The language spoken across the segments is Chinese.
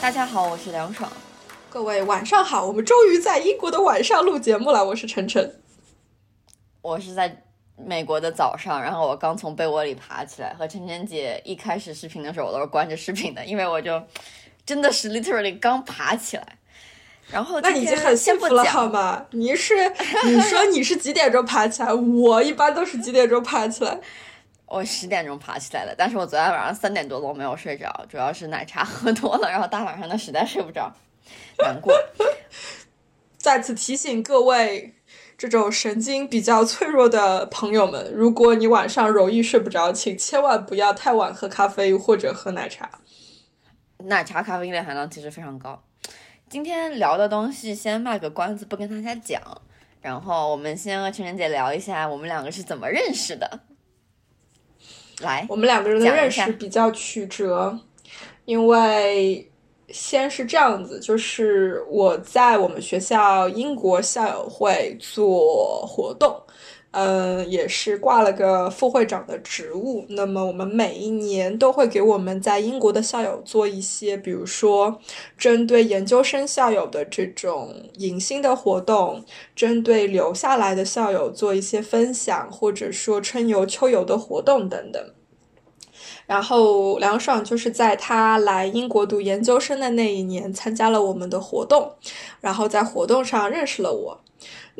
大家好，我是梁爽。各位晚上好，我们终于在英国的晚上录节目了。我是晨晨，我是在美国的早上，然后我刚从被窝里爬起来。和晨晨姐一开始视频的时候，我都是关着视频的，因为我就真的是 literally 刚爬起来。然后那已经很幸福了，好吗？你是你说你是几点钟爬起来？我一般都是几点钟爬起来？我十点钟爬起来的，但是我昨天晚上三点多都没有睡着，主要是奶茶喝多了，然后大晚上的实在睡不着，难过。再次提醒各位，这种神经比较脆弱的朋友们，如果你晚上容易睡不着，请千万不要太晚喝咖啡或者喝奶茶。奶茶咖啡因的含量其实非常高。今天聊的东西先卖个关子，不跟大家讲，然后我们先和晨晨姐聊一下我们两个是怎么认识的。来，我们两个人的认识比较曲折，因为先是这样子，就是我在我们学校英国校友会做活动。嗯，也是挂了个副会长的职务。那么我们每一年都会给我们在英国的校友做一些，比如说针对研究生校友的这种迎新的活动，针对留下来的校友做一些分享，或者说春游、秋游的活动等等。然后梁爽就是在他来英国读研究生的那一年参加了我们的活动，然后在活动上认识了我。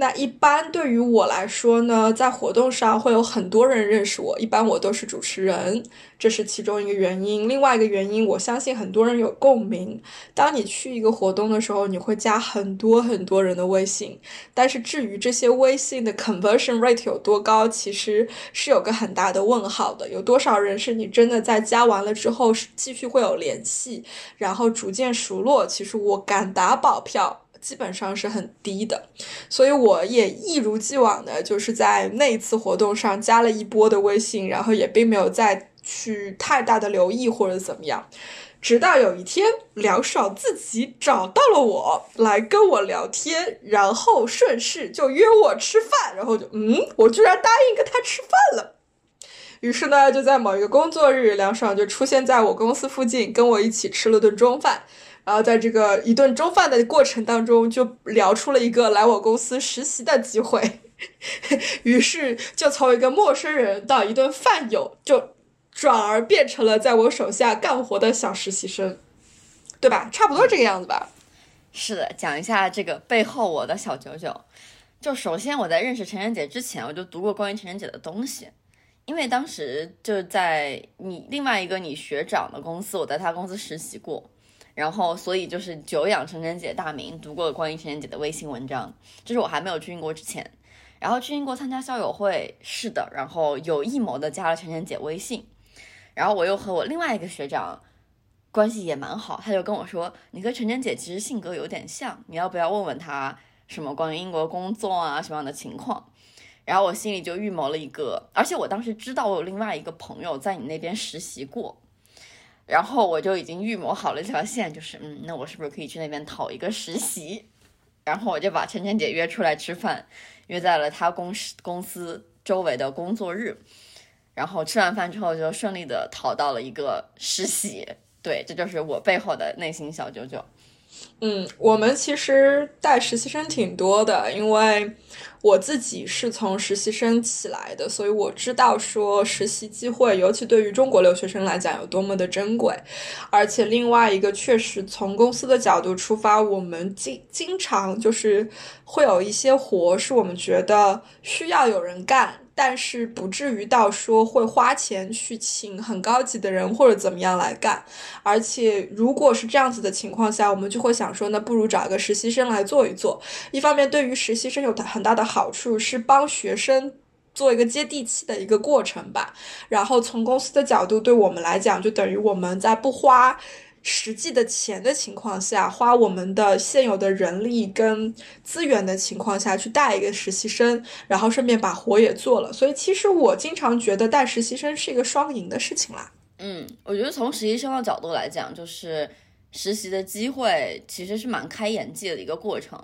那一般对于我来说呢，在活动上会有很多人认识我，一般我都是主持人，这是其中一个原因。另外一个原因，我相信很多人有共鸣。当你去一个活动的时候，你会加很多很多人的微信，但是至于这些微信的 conversion rate 有多高，其实是有个很大的问号的。有多少人是你真的在加完了之后是继续会有联系，然后逐渐熟络？其实我敢打保票。基本上是很低的，所以我也一如既往的，就是在那一次活动上加了一波的微信，然后也并没有再去太大的留意或者怎么样。直到有一天，梁爽自己找到了我来跟我聊天，然后顺势就约我吃饭，然后就嗯，我居然答应跟他吃饭了。于是呢，就在某一个工作日，梁爽就出现在我公司附近，跟我一起吃了顿中饭。然后在这个一顿中饭的过程当中，就聊出了一个来我公司实习的机会，于是就从一个陌生人到一顿饭友，就转而变成了在我手下干活的小实习生，对吧？差不多这个样子吧。是的，讲一下这个背后我的小九九。就首先我在认识陈晨姐之前，我就读过关于陈晨姐的东西，因为当时就在你另外一个你学长的公司，我在他公司实习过。然后，所以就是久仰晨晨姐大名，读过关于晨晨姐的微信文章。这是我还没有去英国之前，然后去英国参加校友会，是的，然后有预谋的加了晨晨姐微信。然后我又和我另外一个学长关系也蛮好，他就跟我说：“你和晨晨姐其实性格有点像，你要不要问问他什么关于英国工作啊什么样的情况？”然后我心里就预谋了一个，而且我当时知道我有另外一个朋友在你那边实习过。然后我就已经预谋好了这条线，就是嗯，那我是不是可以去那边讨一个实习？然后我就把晨晨姐约出来吃饭，约在了她公司公司周围的工作日。然后吃完饭之后，就顺利的讨到了一个实习。对，这就是我背后的内心小九九。嗯，我们其实带实习生挺多的，因为我自己是从实习生起来的，所以我知道说实习机会，尤其对于中国留学生来讲有多么的珍贵。而且另外一个，确实从公司的角度出发，我们经经常就是会有一些活是我们觉得需要有人干。但是不至于到说会花钱去请很高级的人或者怎么样来干，而且如果是这样子的情况下，我们就会想说，那不如找一个实习生来做一做。一方面，对于实习生有很大的好处，是帮学生做一个接地气的一个过程吧。然后从公司的角度，对我们来讲，就等于我们在不花实际的钱的情况下，花我们的现有的人力跟资源的情况下去带一个实习生，然后顺便把活也做了。所以其实我经常觉得带实习生是一个双赢的事情啦。嗯，我觉得从实习生的角度来讲，就是实习的机会其实是蛮开眼界的一个过程。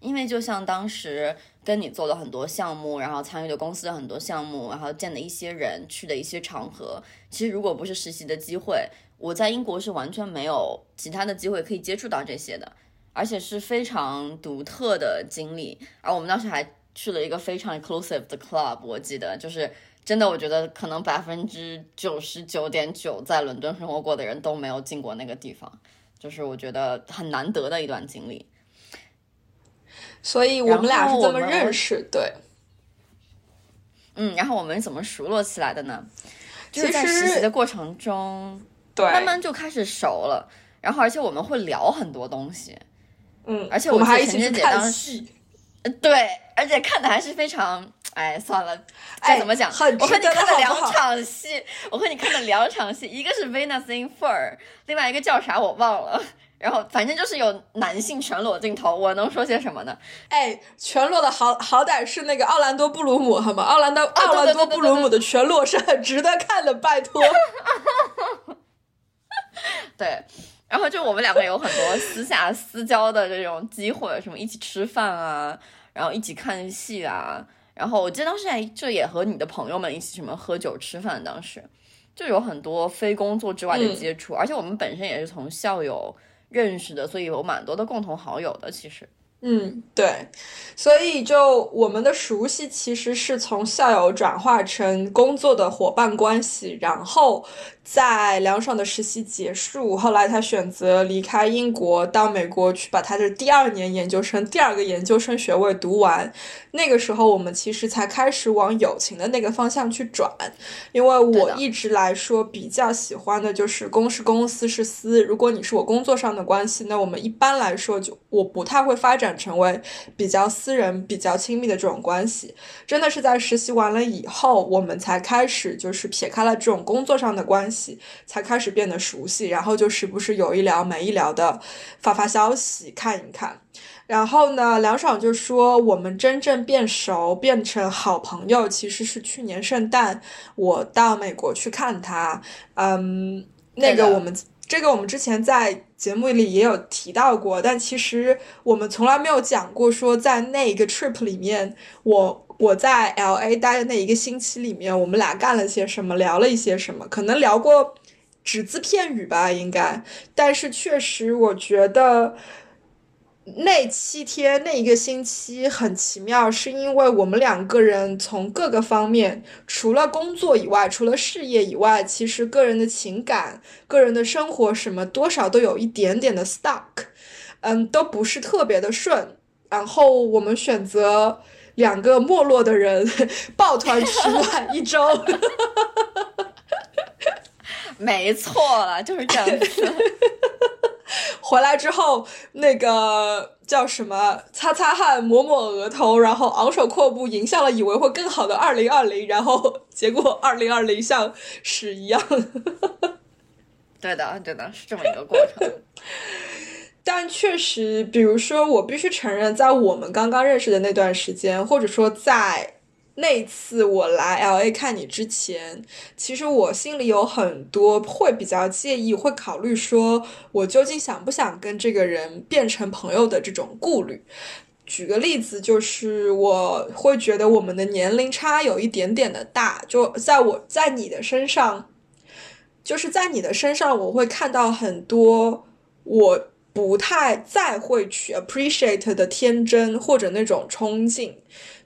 因为就像当时跟你做了很多项目，然后参与的公司的很多项目，然后见的一些人，去的一些场合，其实如果不是实习的机会，我在英国是完全没有其他的机会可以接触到这些的，而且是非常独特的经历。而我们当时还去了一个非常 inclusive 的 club，我记得就是真的，我觉得可能百分之九十九点九在伦敦生活过的人都没有进过那个地方，就是我觉得很难得的一段经历。所以我们俩是这么认识，对。嗯，然后我们怎么熟络起来的呢？就是在实习的过程中，对，慢慢就开始熟了。然后，而且我们会聊很多东西，嗯，而且我们还一起去看戏，对，而且看的还是非常，哎，算了，再怎么讲，我和你看了两场戏，我和你看了两场戏，一个是《Venus in Fur》，另外一个叫啥我忘了。然后反正就是有男性全裸镜头，我能说些什么呢？哎，全裸的好好歹是那个奥兰多布鲁姆，好吗？奥兰多奥兰多布鲁姆的全裸是很值得看的，拜托。对，然后就我们两个有很多私下私交的这种机会，什么一起吃饭啊，然后一起看戏啊，然后我记得当时还就也和你的朋友们一起什么喝酒吃饭，当时就有很多非工作之外的接触，而且我们本身也是从校友。认识的，所以有蛮多的共同好友的，其实。嗯，对，所以就我们的熟悉其实是从校友转化成工作的伙伴关系，然后在凉爽的实习结束，后来他选择离开英国到美国去把他的第二年研究生、第二个研究生学位读完。那个时候我们其实才开始往友情的那个方向去转，因为我一直来说比较喜欢的就是公是公，私是私。如果你是我工作上的关系，那我们一般来说就我不太会发展。成为比较私人、比较亲密的这种关系，真的是在实习完了以后，我们才开始就是撇开了这种工作上的关系，才开始变得熟悉，然后就时不时有一聊没一聊的发发消息、看一看。然后呢，梁爽就说我们真正变熟、变成好朋友，其实是去年圣诞我到美国去看他，嗯，那个我们。这个我们之前在节目里也有提到过，但其实我们从来没有讲过，说在那一个 trip 里面，我我在 L A 待的那一个星期里面，我们俩干了些什么，聊了一些什么，可能聊过只字片语吧，应该，但是确实我觉得。那七天那一个星期很奇妙，是因为我们两个人从各个方面，除了工作以外，除了事业以外，其实个人的情感、个人的生活什么，多少都有一点点的 stuck，嗯，都不是特别的顺。然后我们选择两个没落的人 抱团取暖一周，没错了，就是这样子。回来之后，那个叫什么，擦擦汗，抹抹额头，然后昂首阔步迎向了以为会更好的二零二零，然后结果二零二零像屎一样。对的，对的，是这么一个过程。但确实，比如说，我必须承认，在我们刚刚认识的那段时间，或者说在。那次我来 L A 看你之前，其实我心里有很多会比较介意，会考虑说我究竟想不想跟这个人变成朋友的这种顾虑。举个例子，就是我会觉得我们的年龄差有一点点的大，就在我在你的身上，就是在你的身上，我会看到很多我不太再会去 appreciate 的天真或者那种冲劲。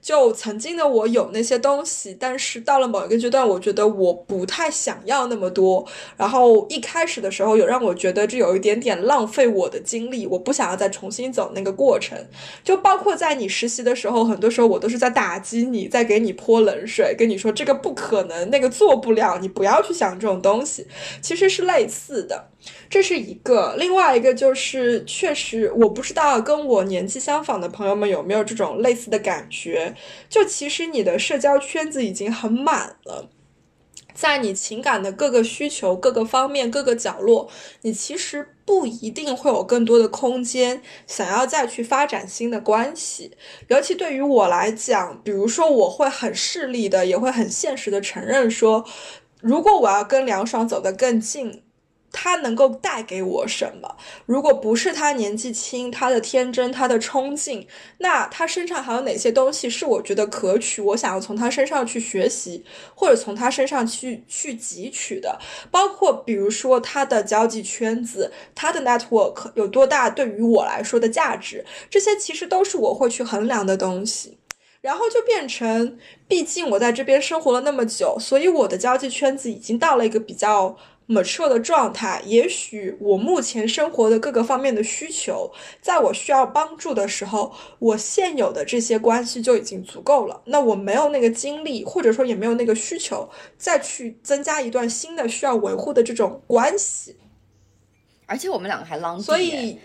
就曾经的我有那些东西，但是到了某一个阶段，我觉得我不太想要那么多。然后一开始的时候，有让我觉得这有一点点浪费我的精力，我不想要再重新走那个过程。就包括在你实习的时候，很多时候我都是在打击你，在给你泼冷水，跟你说这个不可能，那个做不了，你不要去想这种东西。其实是类似的。这是一个，另外一个就是，确实我不知道跟我年纪相仿的朋友们有没有这种类似的感觉。就其实你的社交圈子已经很满了，在你情感的各个需求、各个方面、各个角落，你其实不一定会有更多的空间想要再去发展新的关系。尤其对于我来讲，比如说我会很势利的，也会很现实的承认说，如果我要跟梁爽走得更近。他能够带给我什么？如果不是他年纪轻，他的天真，他的冲劲，那他身上还有哪些东西是我觉得可取？我想要从他身上去学习，或者从他身上去去汲取的，包括比如说他的交际圈子，他的 network 有多大，对于我来说的价值，这些其实都是我会去衡量的东西。然后就变成，毕竟我在这边生活了那么久，所以我的交际圈子已经到了一个比较。Mature 的状态，也许我目前生活的各个方面的需求，在我需要帮助的时候，我现有的这些关系就已经足够了。那我没有那个精力，或者说也没有那个需求，再去增加一段新的需要维护的这种关系。而且我们两个还 long，所以。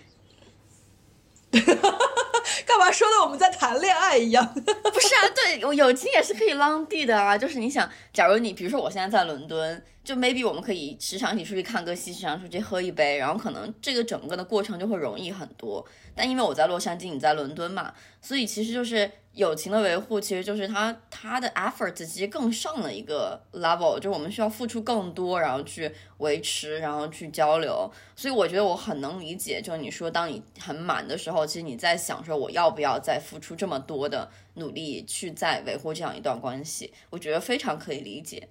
干嘛说的我们在谈恋爱一样？不是啊，对友情也是可以 long 地的啊。就是你想，假如你比如说我现在在伦敦，就 maybe 我们可以时常一起出去看个戏，时常出去喝一杯，然后可能这个整个的过程就会容易很多。但因为我在洛杉矶，你在伦敦嘛，所以其实就是。友情的维护其实就是他他的 effort 其实更上了一个 level，就我们需要付出更多，然后去维持，然后去交流。所以我觉得我很能理解，就是你说当你很满的时候，其实你在想说我要不要再付出这么多的努力去再维护这样一段关系，我觉得非常可以理解。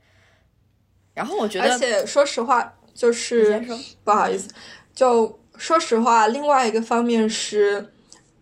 然后我觉得，而且说实话，就是不好意思，就说实话，另外一个方面是。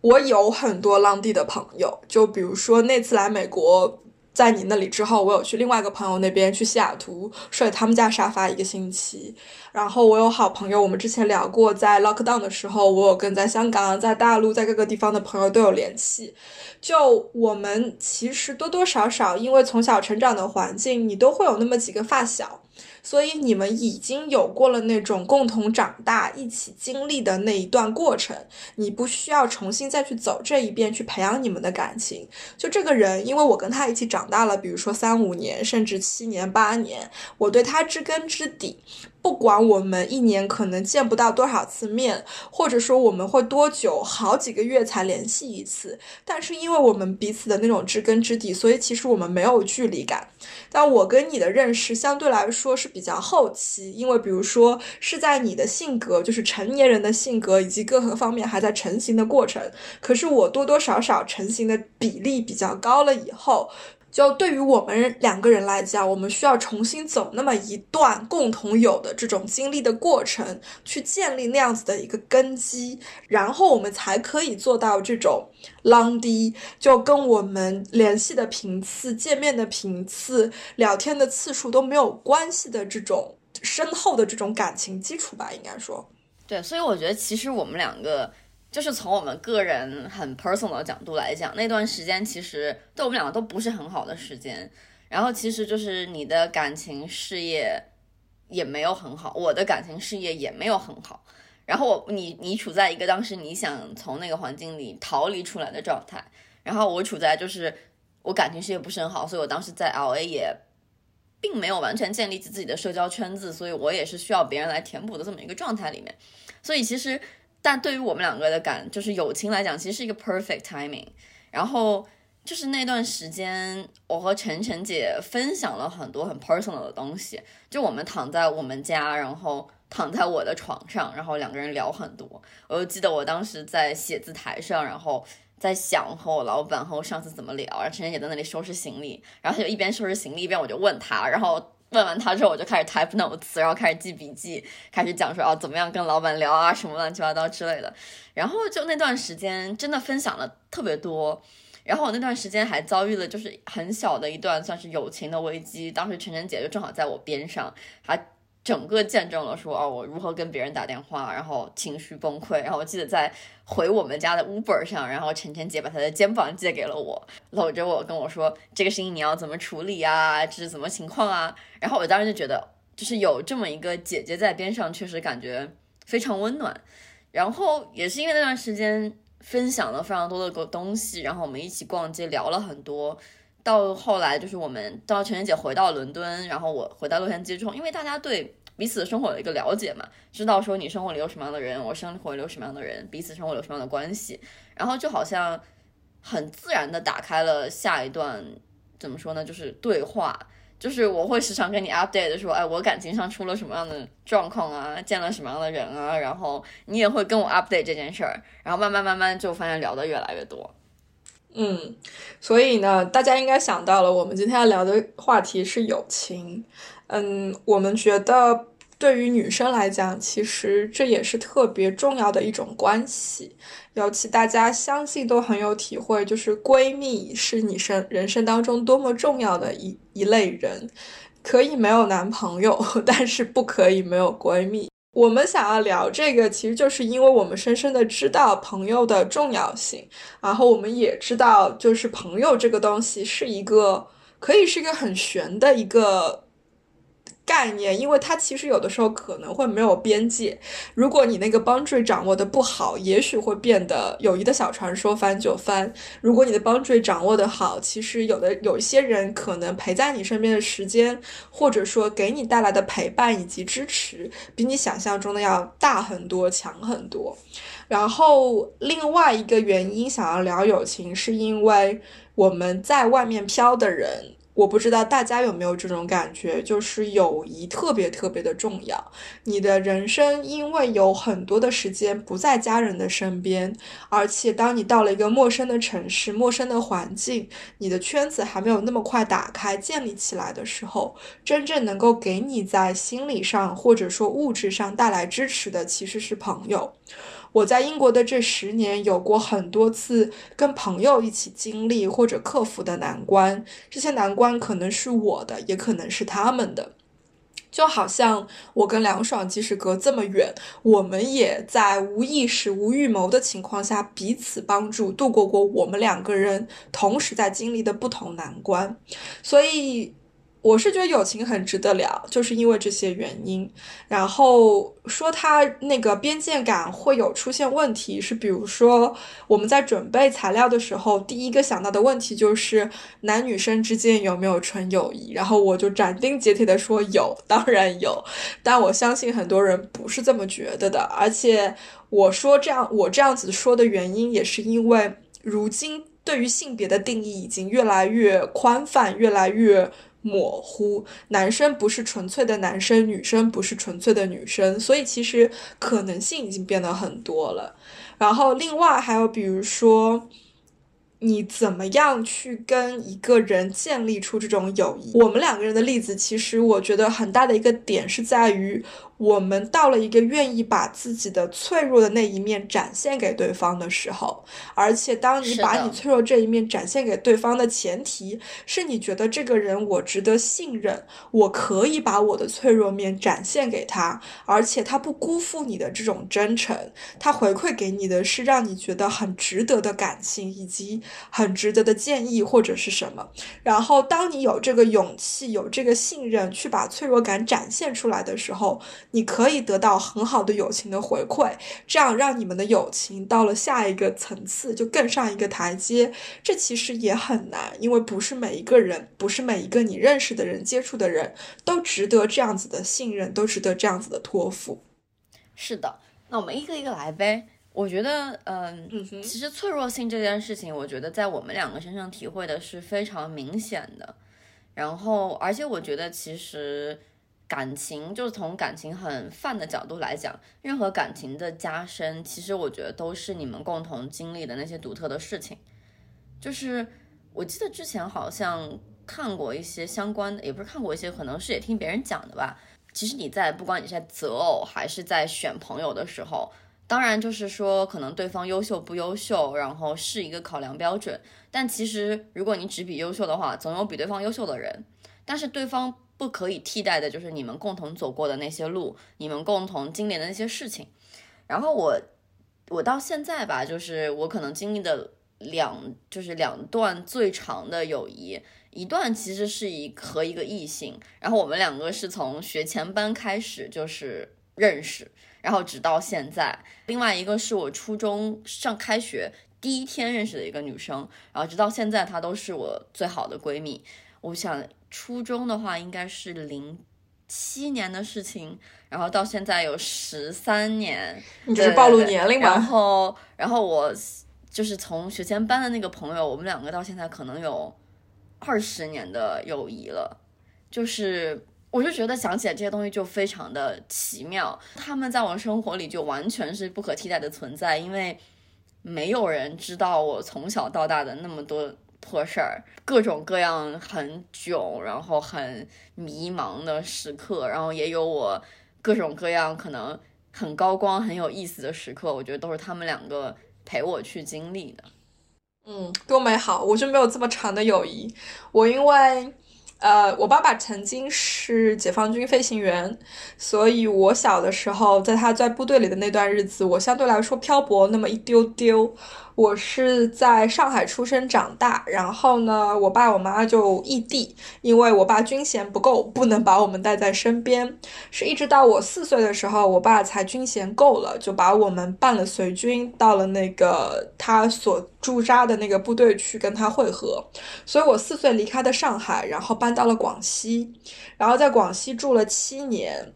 我有很多浪地的朋友，就比如说那次来美国，在你那里之后，我有去另外一个朋友那边去西雅图睡他们家沙发一个星期。然后我有好朋友，我们之前聊过，在 lockdown 的时候，我有跟在香港、在大陆、在各个地方的朋友都有联系。就我们其实多多少少，因为从小成长的环境，你都会有那么几个发小。所以你们已经有过了那种共同长大、一起经历的那一段过程，你不需要重新再去走这一遍去培养你们的感情。就这个人，因为我跟他一起长大了，比如说三五年，甚至七年、八年，我对他知根知底。不管我们一年可能见不到多少次面，或者说我们会多久好几个月才联系一次，但是因为我们彼此的那种知根知底，所以其实我们没有距离感。但我跟你的认识相对来说是比较后期，因为比如说是在你的性格，就是成年人的性格以及各个方面还在成型的过程，可是我多多少少成型的比例比较高了以后。就对于我们两个人来讲，我们需要重新走那么一段共同有的这种经历的过程，去建立那样子的一个根基，然后我们才可以做到这种 long 低，就跟我们联系的频次、见面的频次、聊天的次数都没有关系的这种深厚的这种感情基础吧，应该说。对，所以我觉得其实我们两个。就是从我们个人很 personal 的角度来讲，那段时间其实对我们两个都不是很好的时间。然后其实就是你的感情事业也没有很好，我的感情事业也没有很好。然后我你你处在一个当时你想从那个环境里逃离出来的状态，然后我处在就是我感情事业不是很好，所以我当时在 LA 也并没有完全建立起自己的社交圈子，所以我也是需要别人来填补的这么一个状态里面。所以其实。但对于我们两个的感，就是友情来讲，其实是一个 perfect timing。然后就是那段时间，我和晨晨姐分享了很多很 personal 的东西。就我们躺在我们家，然后躺在我的床上，然后两个人聊很多。我就记得我当时在写字台上，然后在想和我老板和我上司怎么聊。然后晨晨姐在那里收拾行李，然后就一边收拾行李一边我就问他，然后。问完他之后，我就开始 type notes，然后开始记笔记，开始讲说啊怎么样跟老板聊啊什么乱七八糟之类的。然后就那段时间真的分享了特别多。然后我那段时间还遭遇了就是很小的一段算是友情的危机。当时晨晨姐就正好在我边上，还。整个见证了说哦，我如何跟别人打电话，然后情绪崩溃。然后我记得在回我们家的 Uber 上，然后晨晨姐把她的肩膀借给了我，搂着我跟我说这个事情你要怎么处理啊？这是什么情况啊？然后我当时就觉得，就是有这么一个姐姐在边上，确实感觉非常温暖。然后也是因为那段时间分享了非常多的个东西，然后我们一起逛街聊了很多。到后来就是我们到晨晨姐回到伦敦，然后我回到洛杉矶之后，因为大家对彼此的生活有一个了解嘛，知道说你生活里有什么样的人，我生活里有什么样的人，彼此生活有什么样的关系，然后就好像很自然的打开了下一段怎么说呢，就是对话。就是我会时常跟你 update 说，哎，我感情上出了什么样的状况啊，见了什么样的人啊，然后你也会跟我 update 这件事儿，然后慢慢慢慢就发现聊的越来越多。嗯，所以呢，大家应该想到了，我们今天要聊的话题是友情。嗯，我们觉得对于女生来讲，其实这也是特别重要的一种关系。尤其大家相信都很有体会，就是闺蜜是你生人生当中多么重要的一一类人，可以没有男朋友，但是不可以没有闺蜜。我们想要聊这个，其实就是因为我们深深的知道朋友的重要性，然后我们也知道，就是朋友这个东西是一个可以是一个很玄的一个。概念，因为它其实有的时候可能会没有边界。如果你那个 boundary 掌握的不好，也许会变得友谊的小船说翻就翻。如果你的 boundary 掌握的好，其实有的有一些人可能陪在你身边的时间，或者说给你带来的陪伴以及支持，比你想象中的要大很多、强很多。然后另外一个原因想要聊友情，是因为我们在外面飘的人。我不知道大家有没有这种感觉，就是友谊特别特别的重要。你的人生因为有很多的时间不在家人的身边，而且当你到了一个陌生的城市、陌生的环境，你的圈子还没有那么快打开、建立起来的时候，真正能够给你在心理上或者说物质上带来支持的，其实是朋友。我在英国的这十年，有过很多次跟朋友一起经历或者克服的难关，这些难关可能是我的，也可能是他们的。就好像我跟梁爽，即使隔这么远，我们也在无意识、无预谋的情况下彼此帮助，度过过我们两个人同时在经历的不同难关，所以。我是觉得友情很值得聊，就是因为这些原因。然后说他那个边界感会有出现问题，是比如说我们在准备材料的时候，第一个想到的问题就是男女生之间有没有纯友谊。然后我就斩钉截铁的说有，当然有。但我相信很多人不是这么觉得的。而且我说这样，我这样子说的原因，也是因为如今对于性别的定义已经越来越宽泛，越来越。模糊，男生不是纯粹的男生，女生不是纯粹的女生，所以其实可能性已经变得很多了。然后另外还有比如说，你怎么样去跟一个人建立出这种友谊？我们两个人的例子，其实我觉得很大的一个点是在于。我们到了一个愿意把自己的脆弱的那一面展现给对方的时候，而且当你把你脆弱这一面展现给对方的前提是你觉得这个人我值得信任，我可以把我的脆弱面展现给他，而且他不辜负你的这种真诚，他回馈给你的是让你觉得很值得的感情以及很值得的建议或者是什么。然后当你有这个勇气、有这个信任去把脆弱感展现出来的时候。你可以得到很好的友情的回馈，这样让你们的友情到了下一个层次，就更上一个台阶。这其实也很难，因为不是每一个人，不是每一个你认识的人、接触的人都值得这样子的信任，都值得这样子的托付。是的，那我们一个一个来呗。我觉得，嗯，其实脆弱性这件事情，我觉得在我们两个身上体会的是非常明显的。然后，而且我觉得其实。感情就是从感情很泛的角度来讲，任何感情的加深，其实我觉得都是你们共同经历的那些独特的事情。就是我记得之前好像看过一些相关的，也不是看过一些，可能是也听别人讲的吧。其实你在不管你在择偶还是在选朋友的时候，当然就是说可能对方优秀不优秀，然后是一个考量标准。但其实如果你只比优秀的话，总有比对方优秀的人。但是对方。不可以替代的，就是你们共同走过的那些路，你们共同经历的那些事情。然后我，我到现在吧，就是我可能经历的两，就是两段最长的友谊，一段其实是一和一个异性，然后我们两个是从学前班开始就是认识，然后直到现在。另外一个是我初中上开学。第一天认识的一个女生，然后直到现在她都是我最好的闺蜜。我想初中的话应该是零七年的事情，然后到现在有十三年，你这是暴露年龄吧？然后，然后我就是从学前班的那个朋友，我们两个到现在可能有二十年的友谊了，就是。我就觉得想起来这些东西就非常的奇妙，他们在我生活里就完全是不可替代的存在，因为没有人知道我从小到大的那么多破事儿，各种各样很囧，然后很迷茫的时刻，然后也有我各种各样可能很高光、很有意思的时刻，我觉得都是他们两个陪我去经历的。嗯，多美好！我就没有这么长的友谊，我因为。呃，我爸爸曾经是解放军飞行员，所以我小的时候，在他在部队里的那段日子，我相对来说漂泊那么一丢丢。我是在上海出生长大，然后呢，我爸我妈就异地，因为我爸军衔不够，不能把我们带在身边。是一直到我四岁的时候，我爸才军衔够了，就把我们办了随军，到了那个他所驻扎的那个部队去跟他会合。所以我四岁离开的上海，然后搬到了广西，然后在广西住了七年。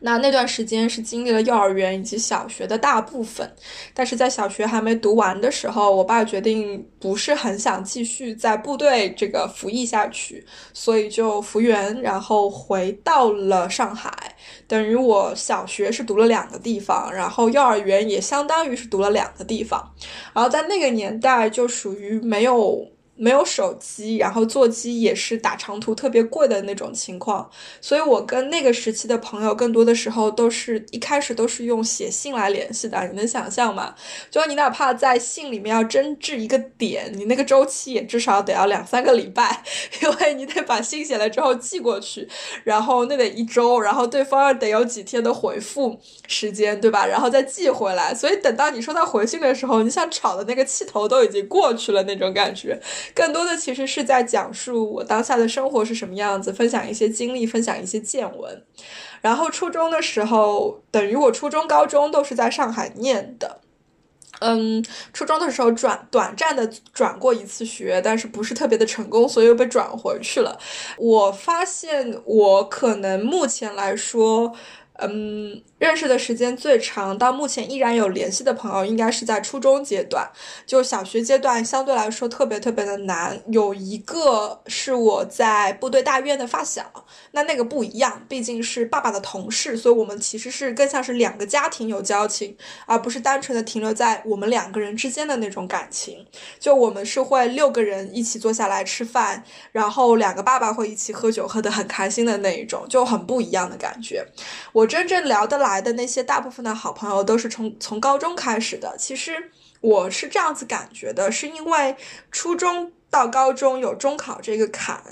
那那段时间是经历了幼儿园以及小学的大部分，但是在小学还没读完的时候，我爸决定不是很想继续在部队这个服役下去，所以就复员，然后回到了上海。等于我小学是读了两个地方，然后幼儿园也相当于是读了两个地方，然后在那个年代就属于没有。没有手机，然后座机也是打长途特别贵的那种情况，所以我跟那个时期的朋友更多的时候都是一开始都是用写信来联系的。你能想象吗？就你哪怕在信里面要争执一个点，你那个周期也至少得要两三个礼拜，因为你得把信写了之后寄过去，然后那得一周，然后对方得有几天的回复时间，对吧？然后再寄回来，所以等到你收到回信的时候，你想吵的那个气头都已经过去了那种感觉。更多的其实是在讲述我当下的生活是什么样子，分享一些经历，分享一些见闻。然后初中的时候，等于我初中、高中都是在上海念的。嗯，初中的时候转短暂的转过一次学，但是不是特别的成功，所以又被转回去了。我发现我可能目前来说。嗯，认识的时间最长，到目前依然有联系的朋友，应该是在初中阶段。就小学阶段相对来说特别特别的难。有一个是我在部队大院的发小，那那个不一样，毕竟是爸爸的同事，所以我们其实是更像是两个家庭有交情，而不是单纯的停留在我们两个人之间的那种感情。就我们是会六个人一起坐下来吃饭，然后两个爸爸会一起喝酒，喝得很开心的那一种，就很不一样的感觉。我。真正聊得来来的那些大部分的好朋友都是从从高中开始的。其实我是这样子感觉的，是因为初中到高中有中考这个坎，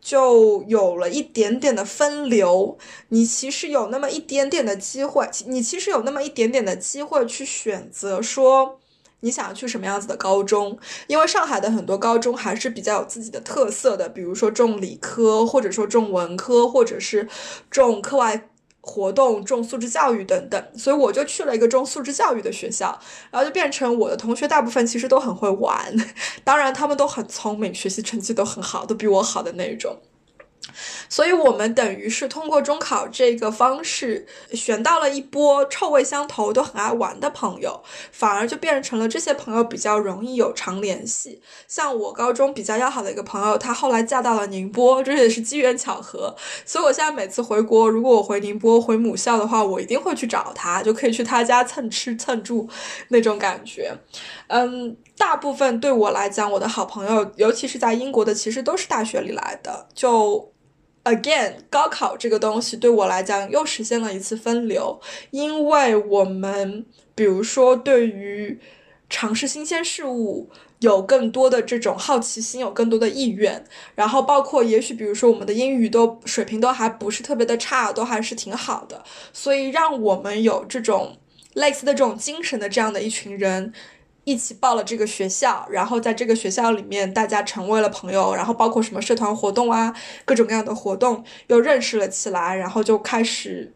就有了一点点的分流。你其实有那么一点点的机会，你其实有那么一点点的机会去选择说你想要去什么样子的高中。因为上海的很多高中还是比较有自己的特色的，比如说重理科，或者说重文科，或者是重课外。活动重素质教育等等，所以我就去了一个重素质教育的学校，然后就变成我的同学大部分其实都很会玩，当然他们都很聪明，学习成绩都很好，都比我好的那一种。所以，我们等于是通过中考这个方式选到了一波臭味相投、都很爱玩的朋友，反而就变成了这些朋友比较容易有常联系。像我高中比较要好的一个朋友，她后来嫁到了宁波，这也是机缘巧合。所以我现在每次回国，如果我回宁波回母校的话，我一定会去找她，就可以去她家蹭吃蹭住那种感觉。嗯，大部分对我来讲，我的好朋友，尤其是在英国的，其实都是大学里来的，就。Again，高考这个东西对我来讲又实现了一次分流，因为我们比如说对于尝试新鲜事物有更多的这种好奇心，有更多的意愿，然后包括也许比如说我们的英语都水平都还不是特别的差，都还是挺好的，所以让我们有这种类似的这种精神的这样的一群人。一起报了这个学校，然后在这个学校里面，大家成为了朋友，然后包括什么社团活动啊，各种各样的活动又认识了起来，然后就开始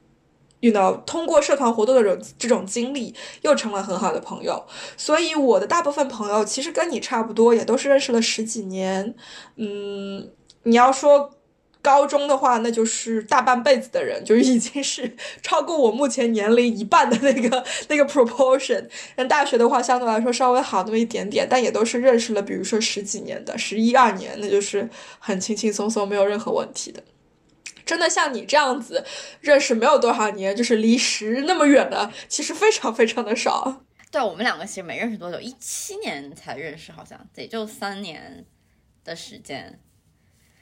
，you know，通过社团活动的这种这种经历，又成了很好的朋友。所以我的大部分朋友其实跟你差不多，也都是认识了十几年。嗯，你要说。高中的话，那就是大半辈子的人，就已经是 超过我目前年龄一半的那个 那个 proportion。但大学的话，相对来说稍微好那么一点点，但也都是认识了，比如说十几年的，十一二年，那就是很轻轻松松，没有任何问题的。真的像你这样子认识没有多少年，就是离十那么远的，其实非常非常的少。对我们两个其实没认识多久，一七年才认识，好像也就三年的时间。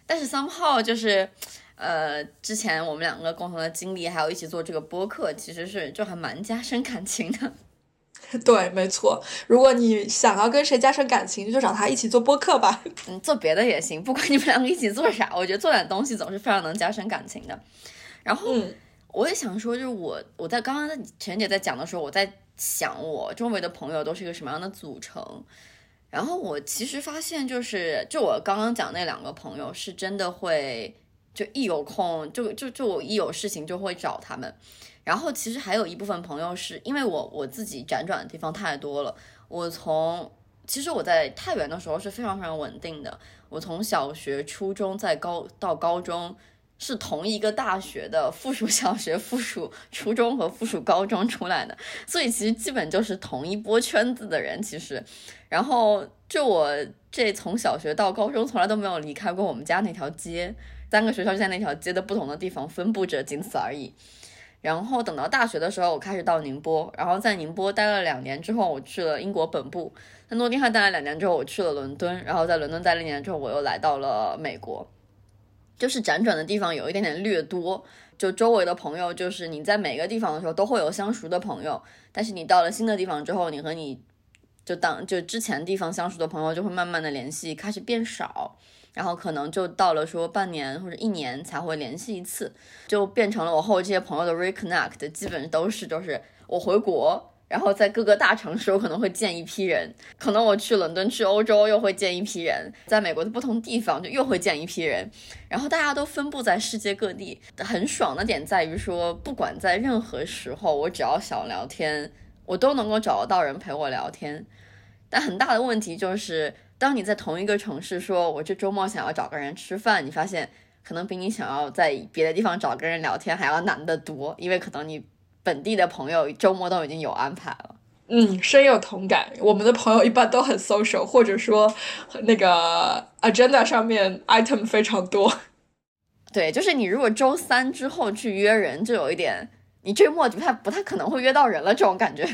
但是 somehow 就是，呃，之前我们两个共同的经历，还有一起做这个播客，其实是就还蛮加深感情的。对，没错。如果你想要跟谁加深感情，就找他一起做播客吧。嗯，做别的也行，不管你们两个一起做啥，我觉得做点东西总是非常能加深感情的。然后我也想说，就是我我在刚刚陈姐在讲的时候，我在想我周围的朋友都是一个什么样的组成。然后我其实发现，就是就我刚刚讲那两个朋友，是真的会就一有空就就就我一有事情就会找他们。然后其实还有一部分朋友是因为我我自己辗转的地方太多了。我从其实我在太原的时候是非常非常稳定的。我从小学、初中在高到高中是同一个大学的附属小学、附属初中和附属高中出来的，所以其实基本就是同一波圈子的人。其实。然后就我这从小学到高中从来都没有离开过我们家那条街，三个学校就在那条街的不同的地方分布着，仅此而已。然后等到大学的时候，我开始到宁波，然后在宁波待了两年之后，我去了英国本部。在诺丁汉待了两年之后，我去了伦敦，然后在伦敦待了一年之后，我又来到了美国。就是辗转的地方有一点点略多，就周围的朋友，就是你在每个地方的时候都会有相熟的朋友，但是你到了新的地方之后，你和你。就当就之前地方相熟的朋友就会慢慢的联系开始变少，然后可能就到了说半年或者一年才会联系一次，就变成了我和这些朋友的 reconnect，基本都是就是我回国，然后在各个大城市我可能会见一批人，可能我去伦敦去欧洲又会见一批人，在美国的不同地方就又会见一批人，然后大家都分布在世界各地，很爽的点在于说，不管在任何时候，我只要想聊天。我都能够找得到人陪我聊天，但很大的问题就是，当你在同一个城市说，我这周末想要找个人吃饭，你发现可能比你想要在别的地方找个人聊天还要难得多，因为可能你本地的朋友周末都已经有安排了。嗯，深有同感。我们的朋友一般都很 social，或者说那个 agenda 上面 item 非常多。对，就是你如果周三之后去约人，就有一点。你周末不太不太可能会约到人了，这种感觉。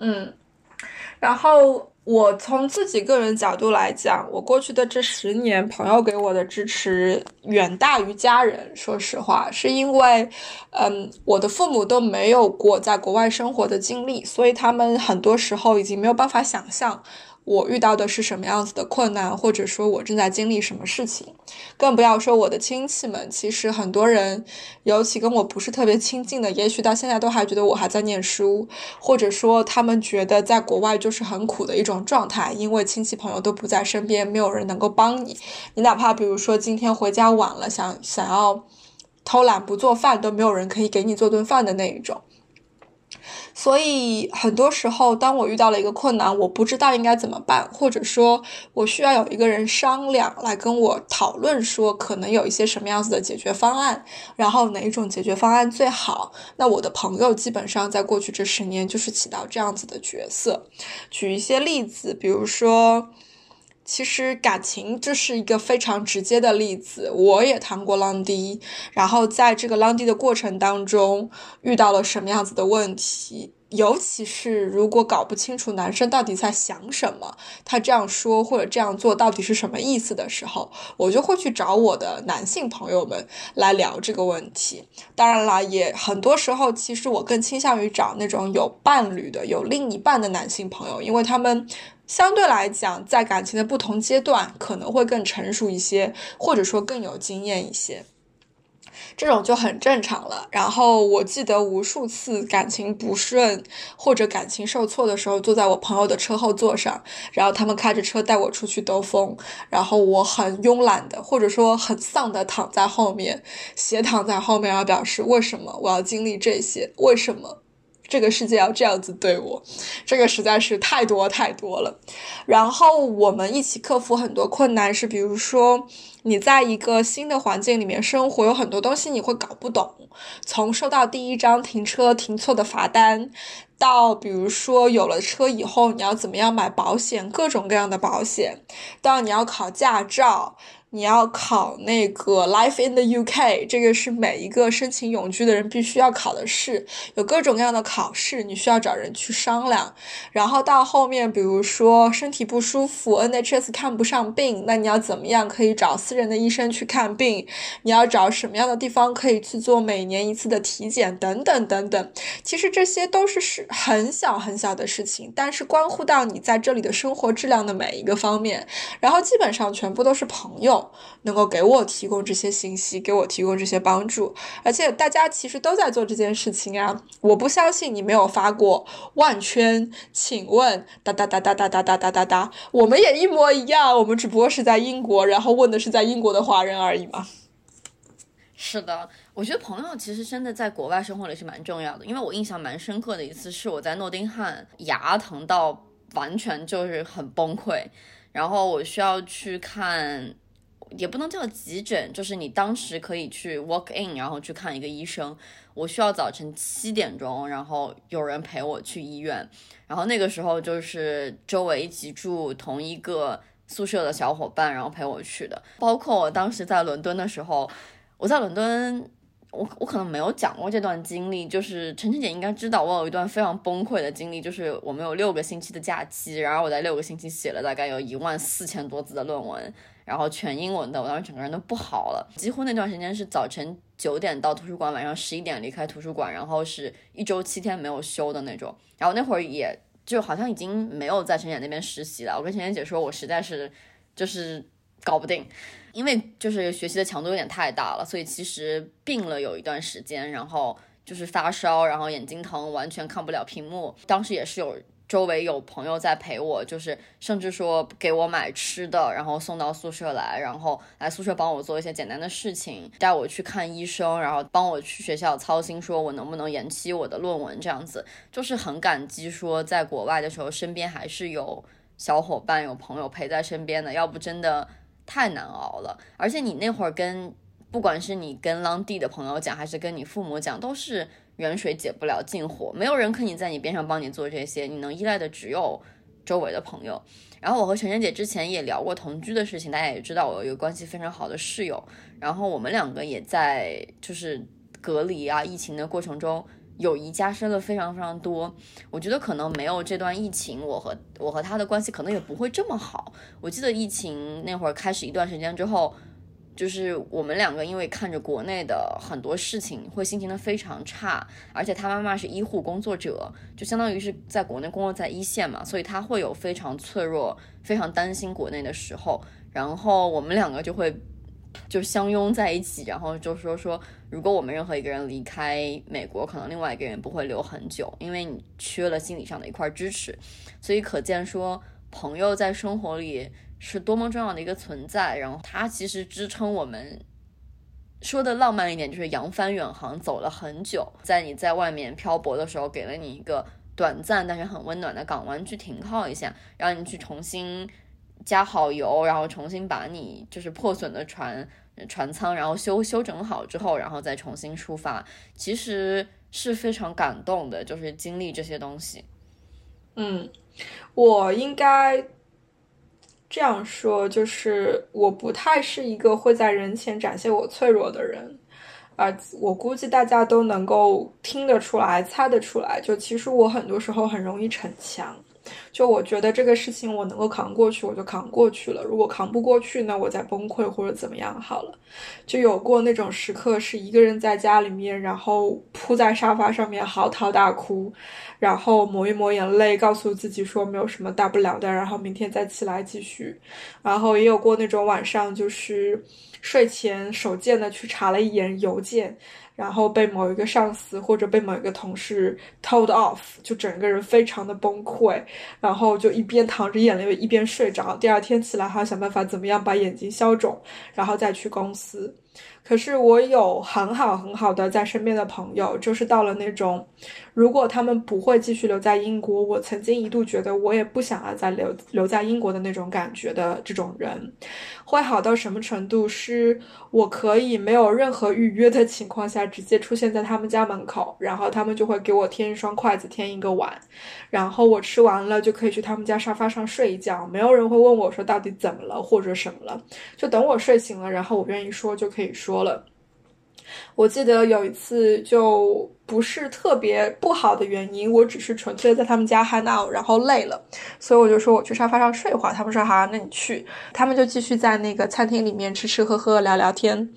嗯，然后我从自己个人角度来讲，我过去的这十年，朋友给我的支持远大于家人。说实话，是因为，嗯，我的父母都没有过在国外生活的经历，所以他们很多时候已经没有办法想象。我遇到的是什么样子的困难，或者说我正在经历什么事情，更不要说我的亲戚们。其实很多人，尤其跟我不是特别亲近的，也许到现在都还觉得我还在念书，或者说他们觉得在国外就是很苦的一种状态，因为亲戚朋友都不在身边，没有人能够帮你。你哪怕比如说今天回家晚了，想想要偷懒不做饭，都没有人可以给你做顿饭的那一种。所以很多时候，当我遇到了一个困难，我不知道应该怎么办，或者说我需要有一个人商量，来跟我讨论，说可能有一些什么样子的解决方案，然后哪一种解决方案最好。那我的朋友基本上在过去这十年就是起到这样子的角色。举一些例子，比如说。其实感情这是一个非常直接的例子。我也谈过浪迪，然后在这个浪迪的过程当中遇到了什么样子的问题，尤其是如果搞不清楚男生到底在想什么，他这样说或者这样做到底是什么意思的时候，我就会去找我的男性朋友们来聊这个问题。当然啦，也很多时候，其实我更倾向于找那种有伴侣的、有另一半的男性朋友，因为他们。相对来讲，在感情的不同阶段可能会更成熟一些，或者说更有经验一些。这种就很正常了。然后我记得无数次感情不顺或者感情受挫的时候，坐在我朋友的车后座上，然后他们开着车带我出去兜风，然后我很慵懒的或者说很丧的躺在后面，斜躺在后面，然后表示为什么我要经历这些？为什么？这个世界要这样子对我，这个实在是太多太多了。然后我们一起克服很多困难，是比如说你在一个新的环境里面生活，有很多东西你会搞不懂。从收到第一张停车停错的罚单，到比如说有了车以后你要怎么样买保险，各种各样的保险，到你要考驾照。你要考那个 Life in the UK，这个是每一个申请永居的人必须要考的试，有各种各样的考试，你需要找人去商量。然后到后面，比如说身体不舒服，NHS 看不上病，那你要怎么样可以找私人的医生去看病？你要找什么样的地方可以去做每年一次的体检？等等等等。其实这些都是是很小很小的事情，但是关乎到你在这里的生活质量的每一个方面。然后基本上全部都是朋友。能够给我提供这些信息，给我提供这些帮助，而且大家其实都在做这件事情啊！我不相信你没有发过万圈，请问哒哒哒哒哒哒哒哒哒哒，我们也一模一样，我们只不过是在英国，然后问的是在英国的华人而已嘛。是的，我觉得朋友其实真的在国外生活里是蛮重要的，因为我印象蛮深刻的一次是我在诺丁汉牙疼到完全就是很崩溃，然后我需要去看。也不能叫急诊，就是你当时可以去 walk in，然后去看一个医生。我需要早晨七点钟，然后有人陪我去医院。然后那个时候就是周围一起住同一个宿舍的小伙伴，然后陪我去的。包括我当时在伦敦的时候，我在伦敦，我我可能没有讲过这段经历，就是晨晨姐应该知道，我有一段非常崩溃的经历，就是我们有六个星期的假期，然后我在六个星期写了大概有一万四千多字的论文。然后全英文的，我当时整个人都不好了，几乎那段时间是早晨九点到图书馆，晚上十一点离开图书馆，然后是一周七天没有休的那种。然后那会儿也就好像已经没有在陈姐那边实习了。我跟陈姐姐说，我实在是就是搞不定，因为就是学习的强度有点太大了，所以其实病了有一段时间，然后就是发烧，然后眼睛疼，完全看不了屏幕。当时也是有。周围有朋友在陪我，就是甚至说给我买吃的，然后送到宿舍来，然后来宿舍帮我做一些简单的事情，带我去看医生，然后帮我去学校操心，说我能不能延期我的论文，这样子就是很感激，说在国外的时候身边还是有小伙伴、有朋友陪在身边的，要不真的太难熬了。而且你那会儿跟，不管是你跟当地的朋友讲，还是跟你父母讲，都是。远水解不了近火，没有人可以在你边上帮你做这些，你能依赖的只有周围的朋友。然后我和晨晨姐之前也聊过同居的事情，大家也知道我有一个关系非常好的室友，然后我们两个也在就是隔离啊疫情的过程中，友谊加深了非常非常多。我觉得可能没有这段疫情，我和我和他的关系可能也不会这么好。我记得疫情那会儿开始一段时间之后。就是我们两个，因为看着国内的很多事情，会心情的非常差。而且他妈妈是医护工作者，就相当于是在国内工作在一线嘛，所以他会有非常脆弱、非常担心国内的时候。然后我们两个就会就相拥在一起，然后就说说，如果我们任何一个人离开美国，可能另外一个人不会留很久，因为你缺了心理上的一块支持。所以可见说，朋友在生活里。是多么重要的一个存在，然后它其实支撑我们说的浪漫一点，就是扬帆远航走了很久，在你在外面漂泊的时候，给了你一个短暂但是很温暖的港湾去停靠一下，让你去重新加好油，然后重新把你就是破损的船船舱，然后修修整好之后，然后再重新出发，其实是非常感动的，就是经历这些东西。嗯，我应该。这样说就是我不太是一个会在人前展现我脆弱的人，啊，我估计大家都能够听得出来、猜得出来。就其实我很多时候很容易逞强，就我觉得这个事情我能够扛过去，我就扛过去了。如果扛不过去，那我再崩溃或者怎么样好了。就有过那种时刻，是一个人在家里面，然后扑在沙发上面嚎啕大哭，然后抹一抹眼泪，告诉自己说没有什么大不了的，然后明天再起来继续。然后也有过那种晚上，就是睡前手贱的去查了一眼邮件。然后被某一个上司或者被某一个同事 told off，就整个人非常的崩溃，然后就一边淌着眼泪一边睡着，第二天起来还要想办法怎么样把眼睛消肿，然后再去公司。可是我有很好很好的在身边的朋友，就是到了那种，如果他们不会继续留在英国，我曾经一度觉得我也不想要再留留在英国的那种感觉的这种人，会好到什么程度？是我可以没有任何预约的情况下，直接出现在他们家门口，然后他们就会给我添一双筷子，添一个碗，然后我吃完了就可以去他们家沙发上睡一觉，没有人会问我说到底怎么了或者什么了，就等我睡醒了，然后我愿意说就可以说。了，我记得有一次就不是特别不好的原因，我只是纯粹在他们家 hang out，然后累了，所以我就说我去沙发上睡会儿。他们说好，那你去。他们就继续在那个餐厅里面吃吃喝喝聊聊天。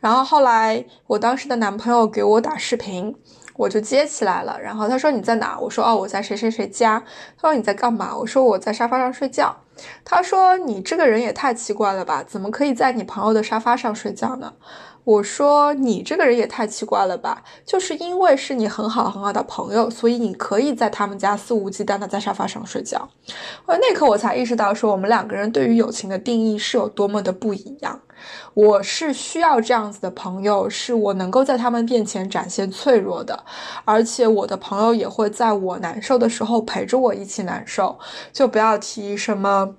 然后后来我当时的男朋友给我打视频，我就接起来了。然后他说你在哪？我说哦我在谁谁谁家。他说你在干嘛？我说我在沙发上睡觉。他说：“你这个人也太奇怪了吧？怎么可以在你朋友的沙发上睡觉呢？”我说：“你这个人也太奇怪了吧？就是因为是你很好很好的朋友，所以你可以在他们家肆无忌惮的在沙发上睡觉。”而那刻我才意识到，说我们两个人对于友情的定义是有多么的不一样。我是需要这样子的朋友，是我能够在他们面前展现脆弱的，而且我的朋友也会在我难受的时候陪着我一起难受。就不要提什么，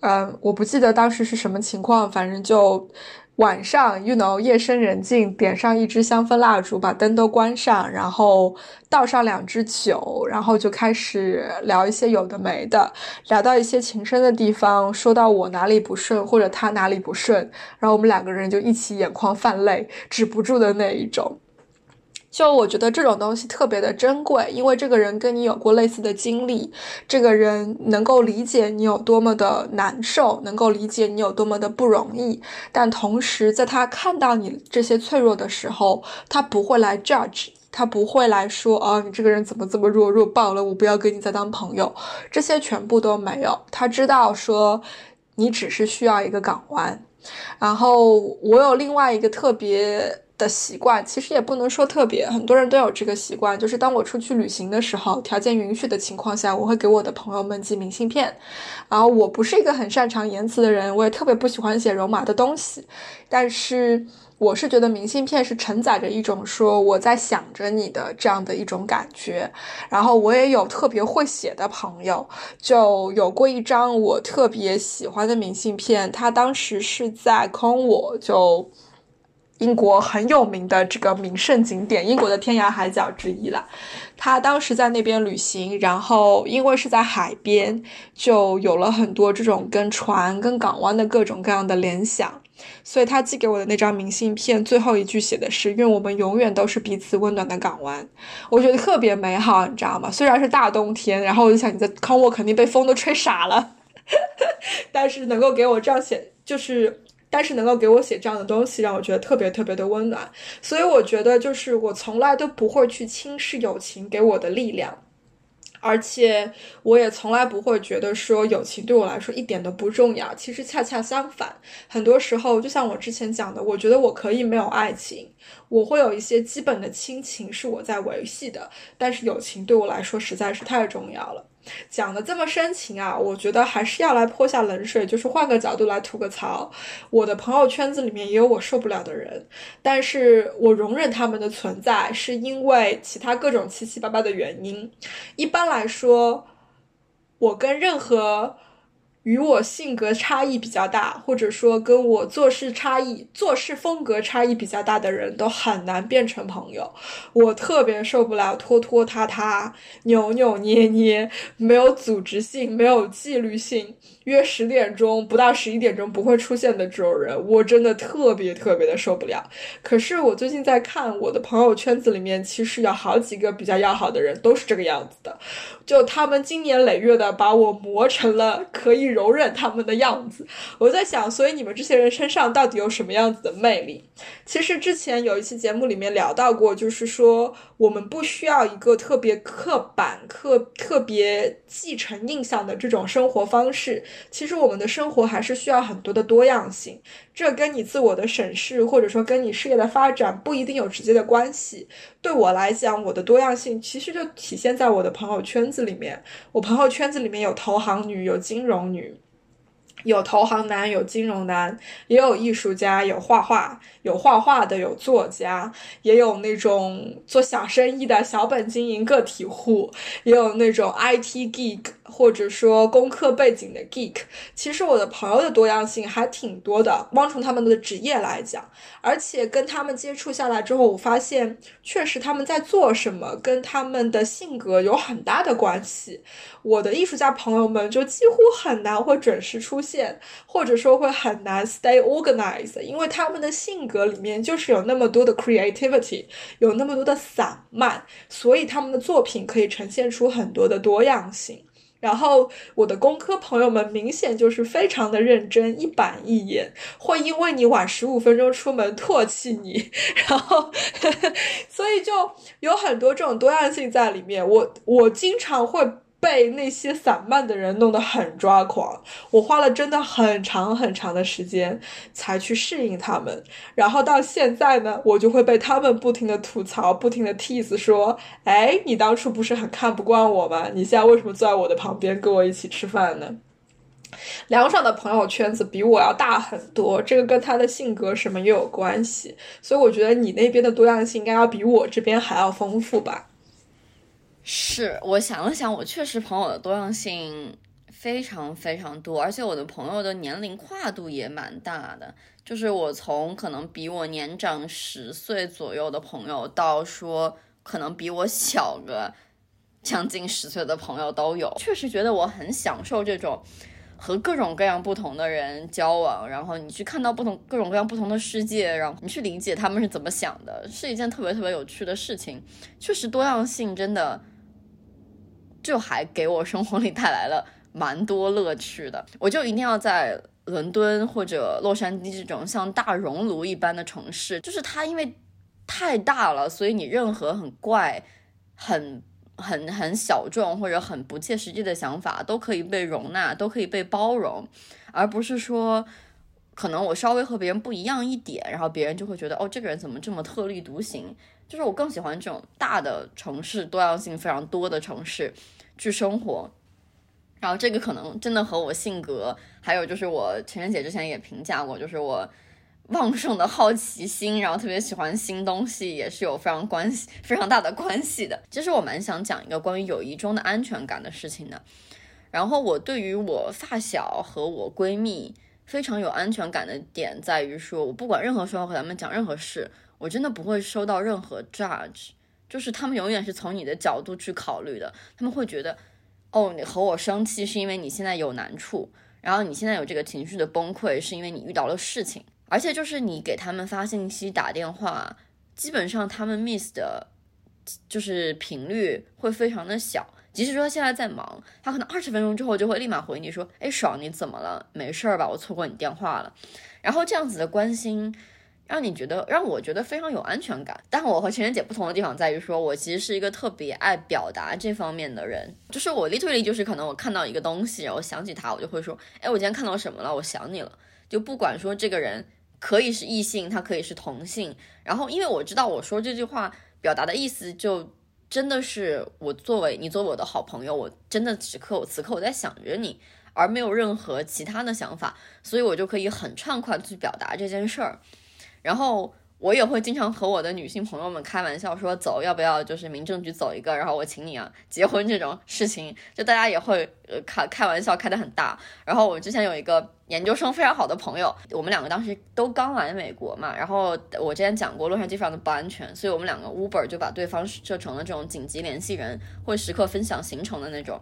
嗯，我不记得当时是什么情况，反正就。晚上，you know，夜深人静，点上一支香氛蜡烛，把灯都关上，然后倒上两支酒，然后就开始聊一些有的没的，聊到一些情深的地方，说到我哪里不顺或者他哪里不顺，然后我们两个人就一起眼眶泛泪，止不住的那一种。就我觉得这种东西特别的珍贵，因为这个人跟你有过类似的经历，这个人能够理解你有多么的难受，能够理解你有多么的不容易，但同时在他看到你这些脆弱的时候，他不会来 judge，他不会来说，哦，你这个人怎么这么弱，弱爆了，我不要跟你再当朋友，这些全部都没有。他知道说，你只是需要一个港湾。然后我有另外一个特别。的习惯其实也不能说特别，很多人都有这个习惯，就是当我出去旅行的时候，条件允许的情况下，我会给我的朋友们寄明信片。然后我不是一个很擅长言辞的人，我也特别不喜欢写肉麻的东西，但是我是觉得明信片是承载着一种说我在想着你的这样的一种感觉。然后我也有特别会写的朋友，就有过一张我特别喜欢的明信片，他当时是在坑我，就。英国很有名的这个名胜景点，英国的天涯海角之一了。他当时在那边旅行，然后因为是在海边，就有了很多这种跟船、跟港湾的各种各样的联想。所以他寄给我的那张明信片，最后一句写的是“愿我们永远都是彼此温暖的港湾”。我觉得特别美好，你知道吗？虽然是大冬天，然后我就想你在康沃肯定被风都吹傻了，但是能够给我这样写，就是。但是能够给我写这样的东西，让我觉得特别特别的温暖。所以我觉得，就是我从来都不会去轻视友情给我的力量，而且我也从来不会觉得说友情对我来说一点都不重要。其实恰恰相反，很多时候就像我之前讲的，我觉得我可以没有爱情，我会有一些基本的亲情是我在维系的，但是友情对我来说实在是太重要了。讲的这么深情啊，我觉得还是要来泼下冷水，就是换个角度来吐个槽。我的朋友圈子里面也有我受不了的人，但是我容忍他们的存在，是因为其他各种七七八八的原因。一般来说，我跟任何与我性格差异比较大，或者说跟我做事差异、做事风格差异比较大的人都很难变成朋友。我特别受不了拖拖沓沓、扭扭捏捏、没有组织性、没有纪律性，约十点钟不到十一点钟不会出现的这种人，我真的特别特别的受不了。可是我最近在看我的朋友圈子里面，其实有好几个比较要好的人都是这个样子的，就他们经年累月的把我磨成了可以。容忍他们的样子，我在想，所以你们这些人身上到底有什么样子的魅力？其实之前有一期节目里面聊到过，就是说我们不需要一个特别刻板、特特别继承印象的这种生活方式。其实我们的生活还是需要很多的多样性。这跟你自我的审视，或者说跟你事业的发展不一定有直接的关系。对我来讲，我的多样性其实就体现在我的朋友圈子里面。我朋友圈子里面有投行女，有金融女。有投行男，有金融男，也有艺术家，有画画，有画画的，有作家，也有那种做小生意的小本经营个体户，也有那种 IT geek 或者说工科背景的 geek。其实我的朋友的多样性还挺多的，光从他们的职业来讲，而且跟他们接触下来之后，我发现确实他们在做什么跟他们的性格有很大的关系。我的艺术家朋友们就几乎很难会准时出现。或者说会很难 stay organized，因为他们的性格里面就是有那么多的 creativity，有那么多的散漫，所以他们的作品可以呈现出很多的多样性。然后我的工科朋友们明显就是非常的认真，一板一眼，会因为你晚十五分钟出门唾弃你，然后 所以就有很多这种多样性在里面。我我经常会。被那些散漫的人弄得很抓狂，我花了真的很长很长的时间才去适应他们，然后到现在呢，我就会被他们不停的吐槽，不停的 tease 说，哎，你当初不是很看不惯我吗？你现在为什么坐在我的旁边跟我一起吃饭呢？梁爽的朋友圈子比我要大很多，这个跟他的性格什么也有关系，所以我觉得你那边的多样性应该要比我这边还要丰富吧。是，我想了想，我确实朋友的多样性非常非常多，而且我的朋友的年龄跨度也蛮大的。就是我从可能比我年长十岁左右的朋友，到说可能比我小个将近十岁的朋友都有。确实觉得我很享受这种和各种各样不同的人交往，然后你去看到不同各种各样不同的世界，然后你去理解他们是怎么想的，是一件特别特别有趣的事情。确实多样性真的。就还给我生活里带来了蛮多乐趣的。我就一定要在伦敦或者洛杉矶这种像大熔炉一般的城市，就是它因为太大了，所以你任何很怪、很很 很小众或者很不切实际的想法都可以被容纳，都可以被包容，而不是说可能我稍微和别人不一样一点，然后别人就会觉得哦，这个人怎么这么特立独行？就是我更喜欢这种大的城市，多样性非常多的城市。去生活，然后这个可能真的和我性格，还有就是我情人节之前也评价过，就是我旺盛的好奇心，然后特别喜欢新东西，也是有非常关系、非常大的关系的。其实我蛮想讲一个关于友谊中的安全感的事情的。然后我对于我发小和我闺蜜非常有安全感的点，在于说我不管任何时候和他们讲任何事，我真的不会收到任何 judge。就是他们永远是从你的角度去考虑的，他们会觉得，哦，你和我生气是因为你现在有难处，然后你现在有这个情绪的崩溃是因为你遇到了事情，而且就是你给他们发信息、打电话，基本上他们 miss 的，就是频率会非常的小，即使说现在在忙，他可能二十分钟之后就会立马回你说，哎，爽，你怎么了？没事儿吧？我错过你电话了，然后这样子的关心。让你觉得，让我觉得非常有安全感。但我和情人姐不同的地方在于，说我其实是一个特别爱表达这方面的人。就是我 literally 就是可能我看到一个东西，然后想起他，我就会说，哎，我今天看到什么了？我想你了。就不管说这个人可以是异性，他可以是同性。然后因为我知道我说这句话表达的意思，就真的是我作为你作为我的好朋友，我真的此刻我此刻我在想着你，而没有任何其他的想法，所以我就可以很畅快去表达这件事儿。然后我也会经常和我的女性朋友们开玩笑说，走，要不要就是民政局走一个，然后我请你啊，结婚这种事情，就大家也会呃开开玩笑开得很大。然后我之前有一个研究生非常好的朋友，我们两个当时都刚来美国嘛，然后我之前讲过洛杉矶非常的不安全，所以我们两个 Uber 就把对方设成了这种紧急联系人，会时刻分享行程的那种，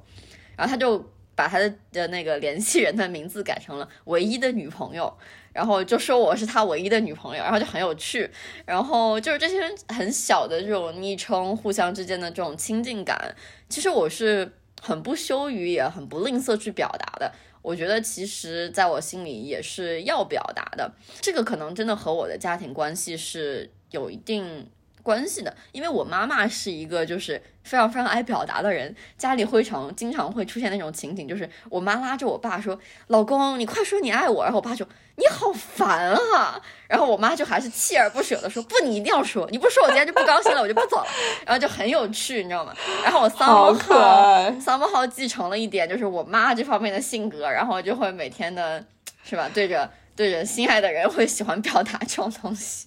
然后他就把他的的那个联系人的名字改成了唯一的女朋友。然后就说我是他唯一的女朋友，然后就很有趣。然后就是这些很小的这种昵称，互相之间的这种亲近感，其实我是很不羞于，也很不吝啬去表达的。我觉得其实在我心里也是要表达的。这个可能真的和我的家庭关系是有一定关系的，因为我妈妈是一个就是非常非常爱表达的人，家里会常经常会出现那种情景，就是我妈拉着我爸说：“老公，你快说你爱我。”然后我爸就。你好烦啊！然后我妈就还是锲而不舍的说：“不，你一定要说，你不说我今天就不高兴了，我就不走了。”然后就很有趣，你知道吗？然后我三毛号三毛号继承了一点，就是我妈这方面的性格，然后就会每天的，是吧？对着对人心爱的人会喜欢表达这种东西，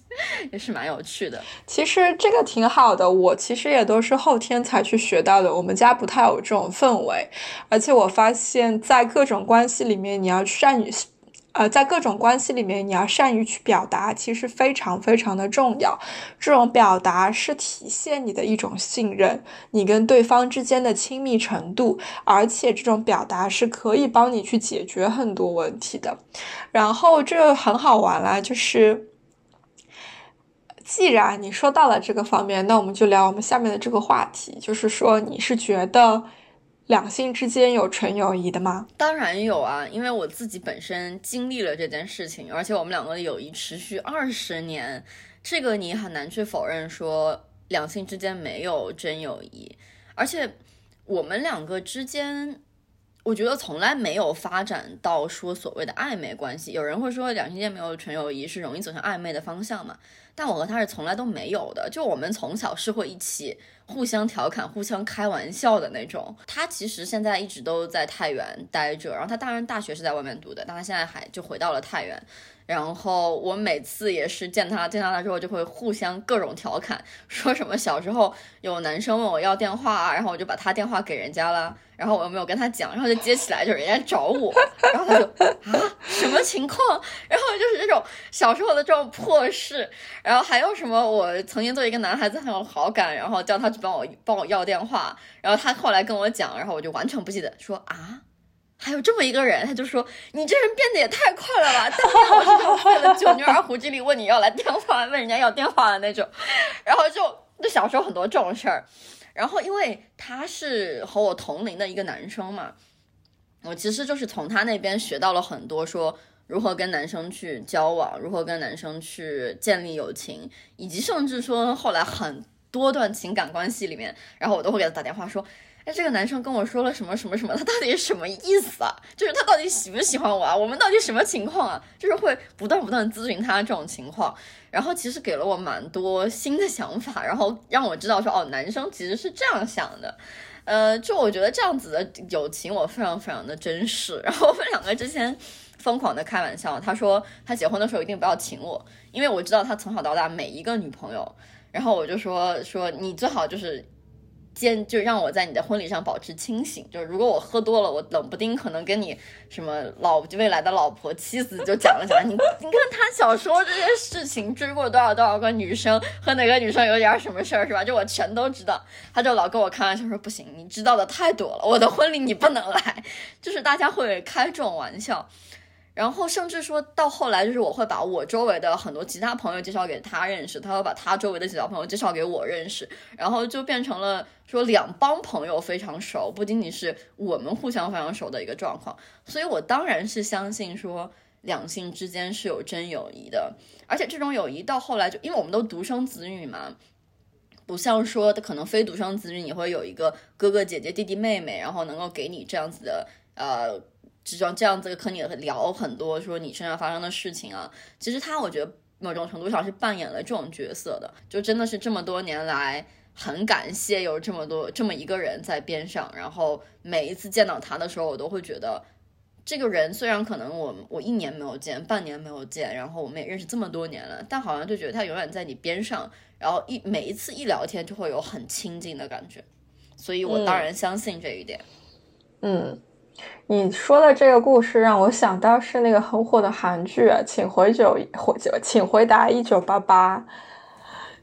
也是蛮有趣的。其实这个挺好的，我其实也都是后天才去学到的。我们家不太有这种氛围，而且我发现，在各种关系里面，你要善于。呃，在各种关系里面，你要善于去表达，其实非常非常的重要。这种表达是体现你的一种信任，你跟对方之间的亲密程度，而且这种表达是可以帮你去解决很多问题的。然后这很好玩啦，就是既然你说到了这个方面，那我们就聊我们下面的这个话题，就是说你是觉得。两性之间有纯友谊的吗？当然有啊，因为我自己本身经历了这件事情，而且我们两个的友谊持续二十年，这个你很难去否认说两性之间没有真友谊，而且我们两个之间。我觉得从来没有发展到说所谓的暧昧关系。有人会说两性间没有纯友谊是容易走向暧昧的方向嘛？但我和他是从来都没有的。就我们从小是会一起互相调侃、互相开玩笑的那种。他其实现在一直都在太原待着，然后他当然大学是在外面读的，但他现在还就回到了太原。然后我每次也是见他见到他之后就会互相各种调侃，说什么小时候有男生问我要电话，然后我就把他电话给人家了，然后我又没有跟他讲，然后就接起来就是人家找我，然后他就啊什么情况？然后就是这种小时候的这种破事，然后还有什么我曾经对一个男孩子很有好感，然后叫他去帮我帮我要电话，然后他后来跟我讲，然后我就完全不记得，说啊。还有这么一个人，他就说你这人变得也太快了吧！当年我是要费了九牛二虎之力问你要来电话，问人家要电话的那种，然后就就小时候很多这种事儿，然后因为他是和我同龄的一个男生嘛，我其实就是从他那边学到了很多，说如何跟男生去交往，如何跟男生去建立友情，以及甚至说后来很多段情感关系里面，然后我都会给他打电话说。那这个男生跟我说了什么什么什么？他到底是什么意思啊？就是他到底喜不喜欢我啊？我们到底什么情况啊？就是会不断不断咨询他这种情况，然后其实给了我蛮多新的想法，然后让我知道说哦，男生其实是这样想的。呃，就我觉得这样子的友情我非常非常的珍视。然后我们两个之前疯狂的开玩笑，他说他结婚的时候一定不要请我，因为我知道他从小到大每一个女朋友，然后我就说说你最好就是。先就让我在你的婚礼上保持清醒，就是如果我喝多了，我冷不丁可能跟你什么老未来的老婆妻子就讲了讲，你 你看他小时候这些事情，追过多少多少个女生，和哪个女生有点什么事儿是吧？就我全都知道，他就老跟我开玩笑说不行，你知道的太多了，我的婚礼你不能来，就是大家会开这种玩笑。然后甚至说到后来，就是我会把我周围的很多其他朋友介绍给他认识，他会把他周围的几个朋友介绍给我认识，然后就变成了说两帮朋友非常熟，不仅仅是我们互相非常熟的一个状况。所以我当然是相信说两性之间是有真友谊的，而且这种友谊到后来就因为我们都独生子女嘛，不像说可能非独生子女你会有一个哥哥姐姐弟弟妹妹，然后能够给你这样子的呃。这样这样子和你聊很多，说你身上发生的事情啊，其实他我觉得某种程度上是扮演了这种角色的，就真的是这么多年来很感谢有这么多这么一个人在边上，然后每一次见到他的时候，我都会觉得这个人虽然可能我我一年没有见，半年没有见，然后我们也认识这么多年了，但好像就觉得他永远在你边上，然后一每一次一聊天就会有很亲近的感觉，所以我当然相信这一点。嗯，你说的这个故事让我想到是那个很火的韩剧《请回九回请回答一九八八》，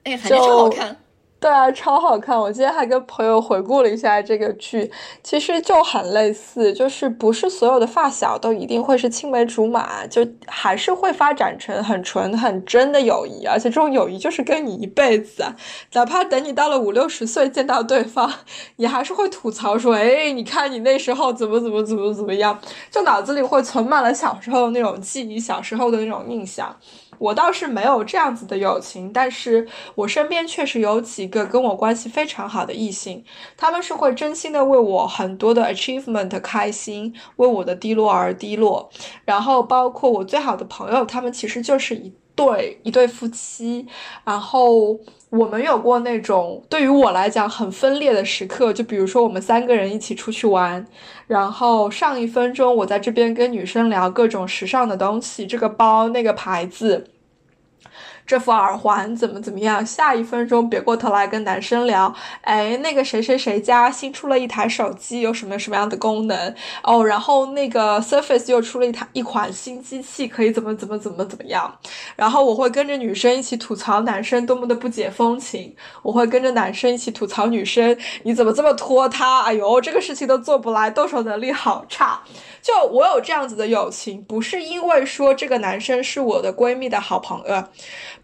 哎，韩剧超好看。对啊，超好看！我今天还跟朋友回顾了一下这个剧，其实就很类似，就是不是所有的发小都一定会是青梅竹马，就还是会发展成很纯很真的友谊，而且这种友谊就是跟你一辈子，哪怕等你到了五六十岁见到对方，你还是会吐槽说，哎，你看你那时候怎么怎么怎么怎么样，就脑子里会存满了小时候那种记忆，小时候的那种印象。我倒是没有这样子的友情，但是我身边确实有几个跟我关系非常好的异性，他们是会真心的为我很多的 achievement 开心，为我的低落而低落。然后包括我最好的朋友，他们其实就是一对一对夫妻。然后我们有过那种对于我来讲很分裂的时刻，就比如说我们三个人一起出去玩。然后上一分钟，我在这边跟女生聊各种时尚的东西，这个包那个牌子。这副耳环怎么怎么样？下一分钟别过头来跟男生聊，哎，那个谁谁谁家新出了一台手机，有什么什么样的功能哦？然后那个 Surface 又出了一台一款新机器，可以怎么怎么怎么怎么样？然后我会跟着女生一起吐槽男生多么的不解风情，我会跟着男生一起吐槽女生你怎么这么拖沓？哎呦，这个事情都做不来，动手能力好差。就我有这样子的友情，不是因为说这个男生是我的闺蜜的好朋友。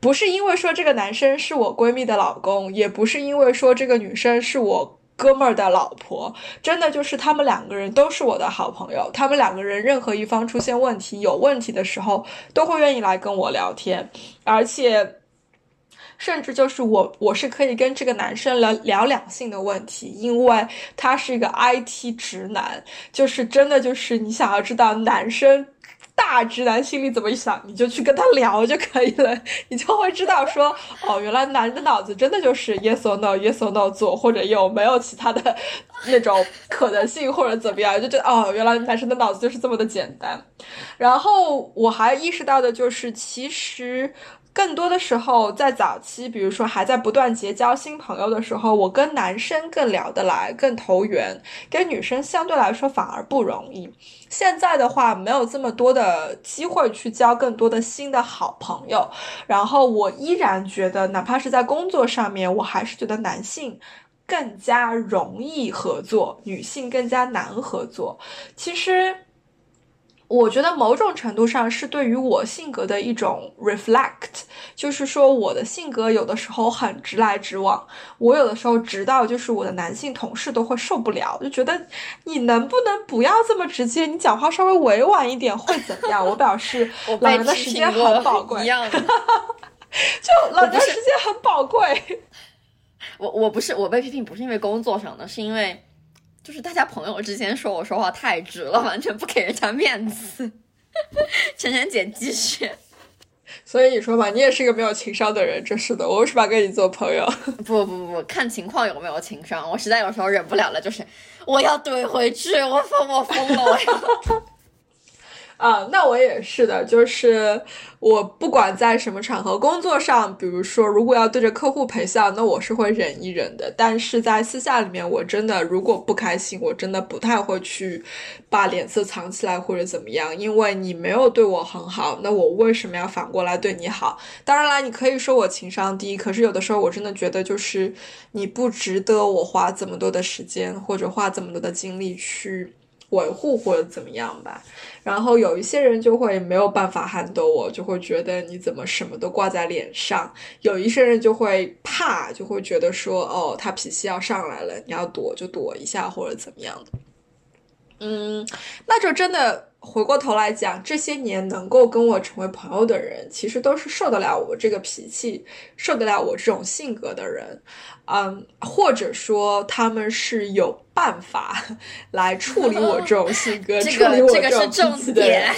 不是因为说这个男生是我闺蜜的老公，也不是因为说这个女生是我哥们儿的老婆，真的就是他们两个人都是我的好朋友。他们两个人任何一方出现问题、有问题的时候，都会愿意来跟我聊天，而且甚至就是我，我是可以跟这个男生聊聊两性的问题，因为他是一个 IT 直男，就是真的就是你想要知道男生。大直男心里怎么想，你就去跟他聊就可以了，你就会知道说，哦，原来男的脑子真的就是 yes or no，yes or no 左，或者右没有其他的那种可能性，或者怎么样，就觉得哦，原来男生的脑子就是这么的简单。然后我还意识到的就是，其实。更多的时候，在早期，比如说还在不断结交新朋友的时候，我跟男生更聊得来，更投缘，跟女生相对来说反而不容易。现在的话，没有这么多的机会去交更多的新的好朋友，然后我依然觉得，哪怕是在工作上面，我还是觉得男性更加容易合作，女性更加难合作。其实。我觉得某种程度上是对于我性格的一种 reflect，就是说我的性格有的时候很直来直往，我有的时候直到就是我的男性同事都会受不了，就觉得你能不能不要这么直接，你讲话稍微委婉一点会怎么样？我表示 老人的 时间很宝贵，就老人的时间很宝贵。我我不是我被批评不是因为工作上的，是因为。就是大家朋友之间说我说话太直了，完全不给人家面子。晨晨姐继续。所以你说吧，你也是一个没有情商的人，真是的。我为什么要跟你做朋友？不不不不，看情况有没有情商。我实在有时候忍不了了，就是我要怼回去，我疯我疯了，我要。啊，那我也是的，就是我不管在什么场合，工作上，比如说如果要对着客户陪笑，那我是会忍一忍的。但是在私下里面，我真的如果不开心，我真的不太会去把脸色藏起来或者怎么样，因为你没有对我很好，那我为什么要反过来对你好？当然啦，你可以说我情商低，可是有的时候我真的觉得就是你不值得我花这么多的时间或者花这么多的精力去。维护或者怎么样吧，然后有一些人就会没有办法撼动我，就会觉得你怎么什么都挂在脸上；有一些人就会怕，就会觉得说哦，他脾气要上来了，你要躲就躲一下或者怎么样。嗯，那就真的。回过头来讲，这些年能够跟我成为朋友的人，其实都是受得了我这个脾气、受得了我这种性格的人，嗯，或者说他们是有办法 来处理我这种性格、处理我这种脾气的人。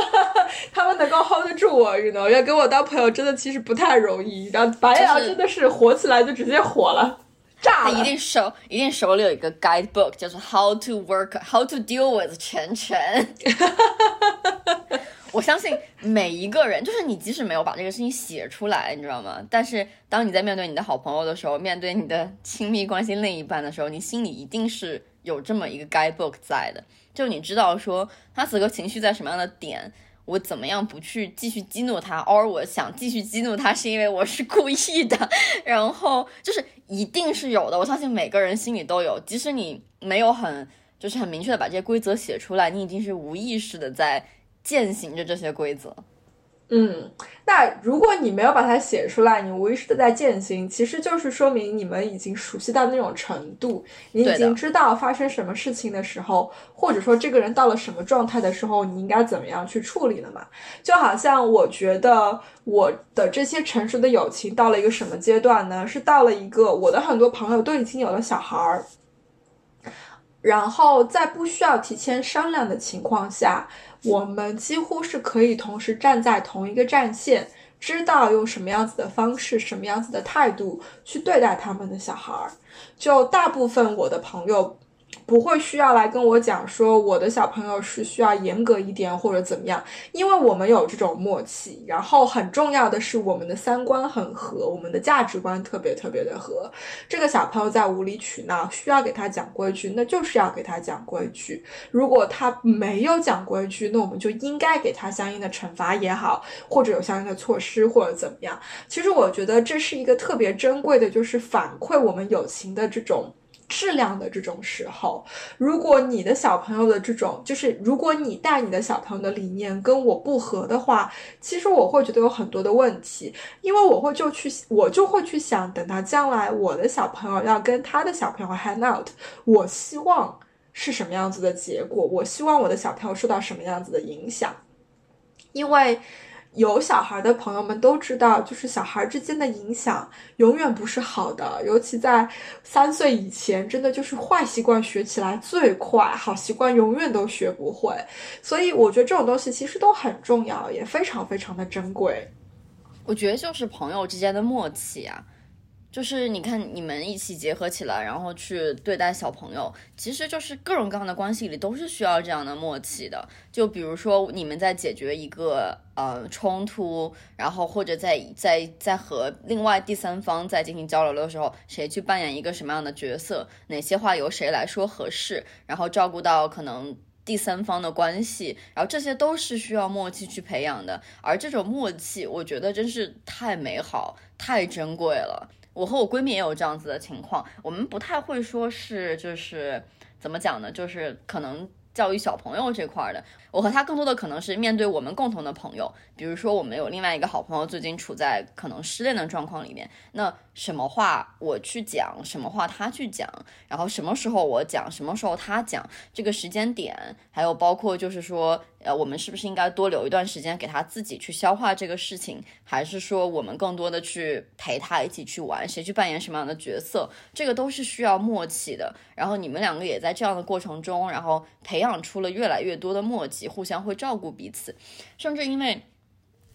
他们能够 hold 得住我，你 know，要跟我当朋友真的其实不太容易。然后白羊真的是火起来就直接火了。炸他一定手一定手里有一个 guidebook，叫做 How to Work How to Deal with 全全。我相信每一个人，就是你，即使没有把这个事情写出来，你知道吗？但是当你在面对你的好朋友的时候，面对你的亲密关系另一半的时候，你心里一定是有这么一个 guidebook 在的，就你知道说他此刻情绪在什么样的点。我怎么样不去继续激怒他？而我想继续激怒他，是因为我是故意的。然后就是一定是有的，我相信每个人心里都有。即使你没有很就是很明确的把这些规则写出来，你已经是无意识的在践行着这些规则。嗯，那如果你没有把它写出来，你无意识的在践行，其实就是说明你们已经熟悉到那种程度，你已经知道发生什么事情的时候，或者说这个人到了什么状态的时候，你应该怎么样去处理了嘛？就好像我觉得我的这些成熟的友情到了一个什么阶段呢？是到了一个我的很多朋友都已经有了小孩儿，然后在不需要提前商量的情况下。我们几乎是可以同时站在同一个战线，知道用什么样子的方式、什么样子的态度去对待他们的小孩儿。就大部分我的朋友。不会需要来跟我讲说我的小朋友是需要严格一点或者怎么样，因为我们有这种默契。然后很重要的是我们的三观很合，我们的价值观特别特别的合。这个小朋友在无理取闹，需要给他讲规矩，那就是要给他讲规矩。如果他没有讲规矩，那我们就应该给他相应的惩罚也好，或者有相应的措施或者怎么样。其实我觉得这是一个特别珍贵的，就是反馈我们友情的这种。质量的这种时候，如果你的小朋友的这种，就是如果你带你的小朋友的理念跟我不合的话，其实我会觉得有很多的问题，因为我会就去，我就会去想，等到将来我的小朋友要跟他的小朋友 hang out，我希望是什么样子的结果，我希望我的小朋友受到什么样子的影响，因为。有小孩的朋友们都知道，就是小孩之间的影响永远不是好的，尤其在三岁以前，真的就是坏习惯学起来最快，好习惯永远都学不会。所以我觉得这种东西其实都很重要，也非常非常的珍贵。我觉得就是朋友之间的默契啊。就是你看，你们一起结合起来，然后去对待小朋友，其实就是各种各样的关系里都是需要这样的默契的。就比如说，你们在解决一个呃冲突，然后或者在在在和另外第三方在进行交流的时候，谁去扮演一个什么样的角色，哪些话由谁来说合适，然后照顾到可能第三方的关系，然后这些都是需要默契去培养的。而这种默契，我觉得真是太美好、太珍贵了。我和我闺蜜也有这样子的情况，我们不太会说是就是怎么讲呢？就是可能。教育小朋友这块的，我和她更多的可能是面对我们共同的朋友，比如说我们有另外一个好朋友最近处在可能失恋的状况里面，那什么话我去讲，什么话他去讲，然后什么时候我讲，什么时候他讲，这个时间点，还有包括就是说，呃，我们是不是应该多留一段时间给他自己去消化这个事情，还是说我们更多的去陪他一起去玩，谁去扮演什么样的角色，这个都是需要默契的。然后你们两个也在这样的过程中，然后培养。出了越来越多的默契，互相会照顾彼此，甚至因为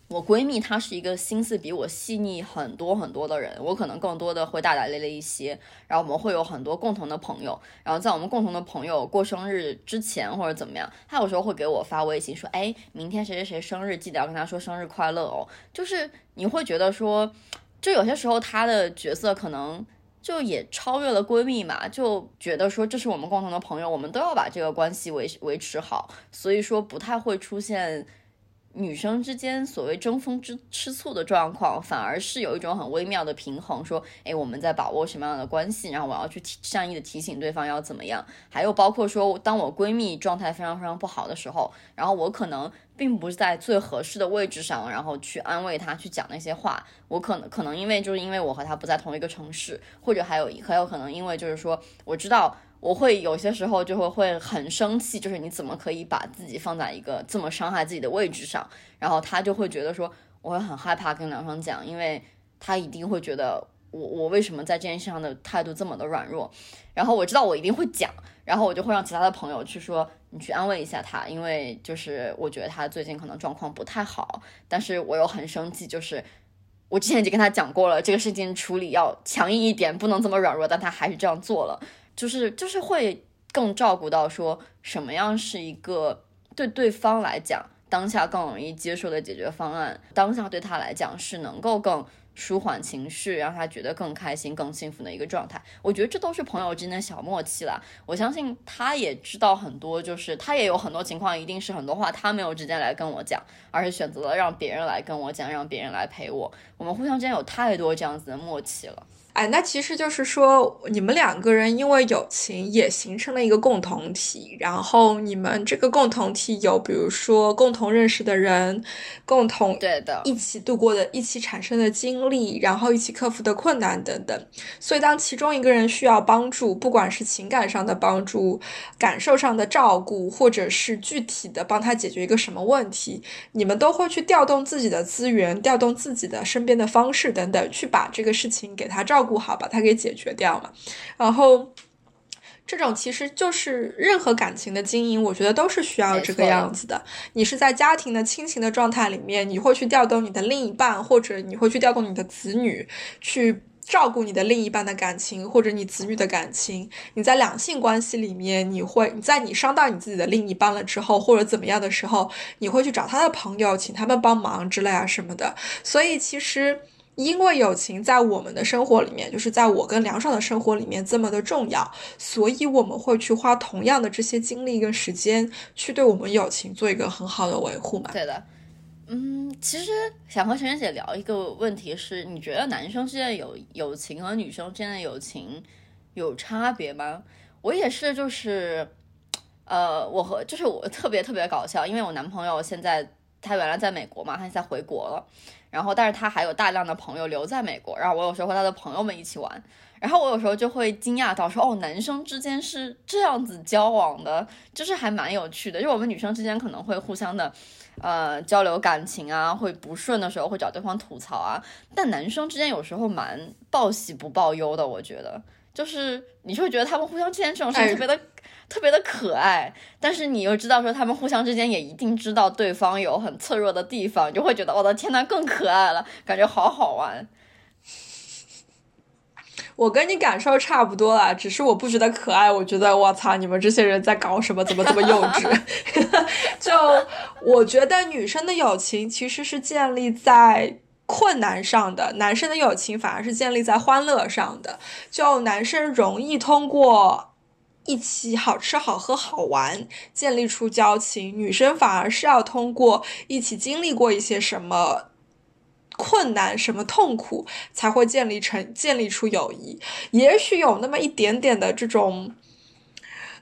我闺蜜她是一个心思比我细腻很多很多的人，我可能更多的会大大咧咧一些。然后我们会有很多共同的朋友，然后在我们共同的朋友过生日之前或者怎么样，她有时候会给我发微信说：“哎，明天谁谁谁生日，记得要跟他说生日快乐哦。”就是你会觉得说，就有些时候她的角色可能。就也超越了闺蜜嘛，就觉得说这是我们共同的朋友，我们都要把这个关系维维持好，所以说不太会出现女生之间所谓争风之吃醋的状况，反而是有一种很微妙的平衡，说哎我们在把握什么样的关系，然后我要去提善意的提醒对方要怎么样，还有包括说当我闺蜜状态非常非常不好的时候，然后我可能。并不是在最合适的位置上，然后去安慰她，去讲那些话。我可能可能因为就是因为我和她不在同一个城市，或者还有很有可能因为就是说，我知道我会有些时候就会会很生气，就是你怎么可以把自己放在一个这么伤害自己的位置上？然后他就会觉得说，我会很害怕跟梁双讲，因为他一定会觉得我我为什么在这件事上的态度这么的软弱？然后我知道我一定会讲，然后我就会让其他的朋友去说。你去安慰一下他，因为就是我觉得他最近可能状况不太好，但是我又很生气，就是我之前已经跟他讲过了，这个事情处理要强硬一点，不能这么软弱，但他还是这样做了，就是就是会更照顾到说什么样是一个对对方来讲当下更容易接受的解决方案，当下对他来讲是能够更。舒缓情绪，让他觉得更开心、更幸福的一个状态。我觉得这都是朋友之间的小默契啦。我相信他也知道很多，就是他也有很多情况，一定是很多话他没有直接来跟我讲，而是选择了让别人来跟我讲，让别人来陪我。我们互相之间有太多这样子的默契了。哎，那其实就是说，你们两个人因为友情也形成了一个共同体，然后你们这个共同体有，比如说共同认识的人，共同对的一起度过的、一起产生的经历，然后一起克服的困难等等。所以，当其中一个人需要帮助，不管是情感上的帮助、感受上的照顾，或者是具体的帮他解决一个什么问题，你们都会去调动自己的资源，调动自己的身边的方式等等，去把这个事情给他照。顾好，把它给解决掉嘛。然后，这种其实就是任何感情的经营，我觉得都是需要这个样子的。你是在家庭的亲情的状态里面，你会去调动你的另一半，或者你会去调动你的子女去照顾你的另一半的感情，或者你子女的感情。你在两性关系里面，你会你在你伤到你自己的另一半了之后，或者怎么样的时候，你会去找他的朋友，请他们帮忙之类啊什么的。所以其实。因为友情在我们的生活里面，就是在我跟梁爽的生活里面这么的重要，所以我们会去花同样的这些精力跟时间，去对我们友情做一个很好的维护嘛。对的，嗯，其实想和晨晨姐聊一个问题是，你觉得男生之间的友友情和女生之间的友情有差别吗？我也是，就是，呃，我和就是我特别特别搞笑，因为我男朋友现在他原来在美国嘛，他现在回国了。然后，但是他还有大量的朋友留在美国，然后我有时候和他的朋友们一起玩，然后我有时候就会惊讶到说，哦，男生之间是这样子交往的，就是还蛮有趣的。就我们女生之间可能会互相的，呃，交流感情啊，会不顺的时候会找对方吐槽啊，但男生之间有时候蛮报喜不报忧的，我觉得，就是你会觉得他们互相之间这种事特别的。特别的可爱，但是你又知道说他们互相之间也一定知道对方有很脆弱的地方，就会觉得我的天呐，更可爱了，感觉好好玩。我跟你感受差不多啦，只是我不觉得可爱，我觉得我操，你们这些人在搞什么？怎么这么幼稚？就我觉得女生的友情其实是建立在困难上的，男生的友情反而是建立在欢乐上的。就男生容易通过。一起好吃好喝好玩，建立出交情。女生反而是要通过一起经历过一些什么困难、什么痛苦，才会建立成建立出友谊。也许有那么一点点的这种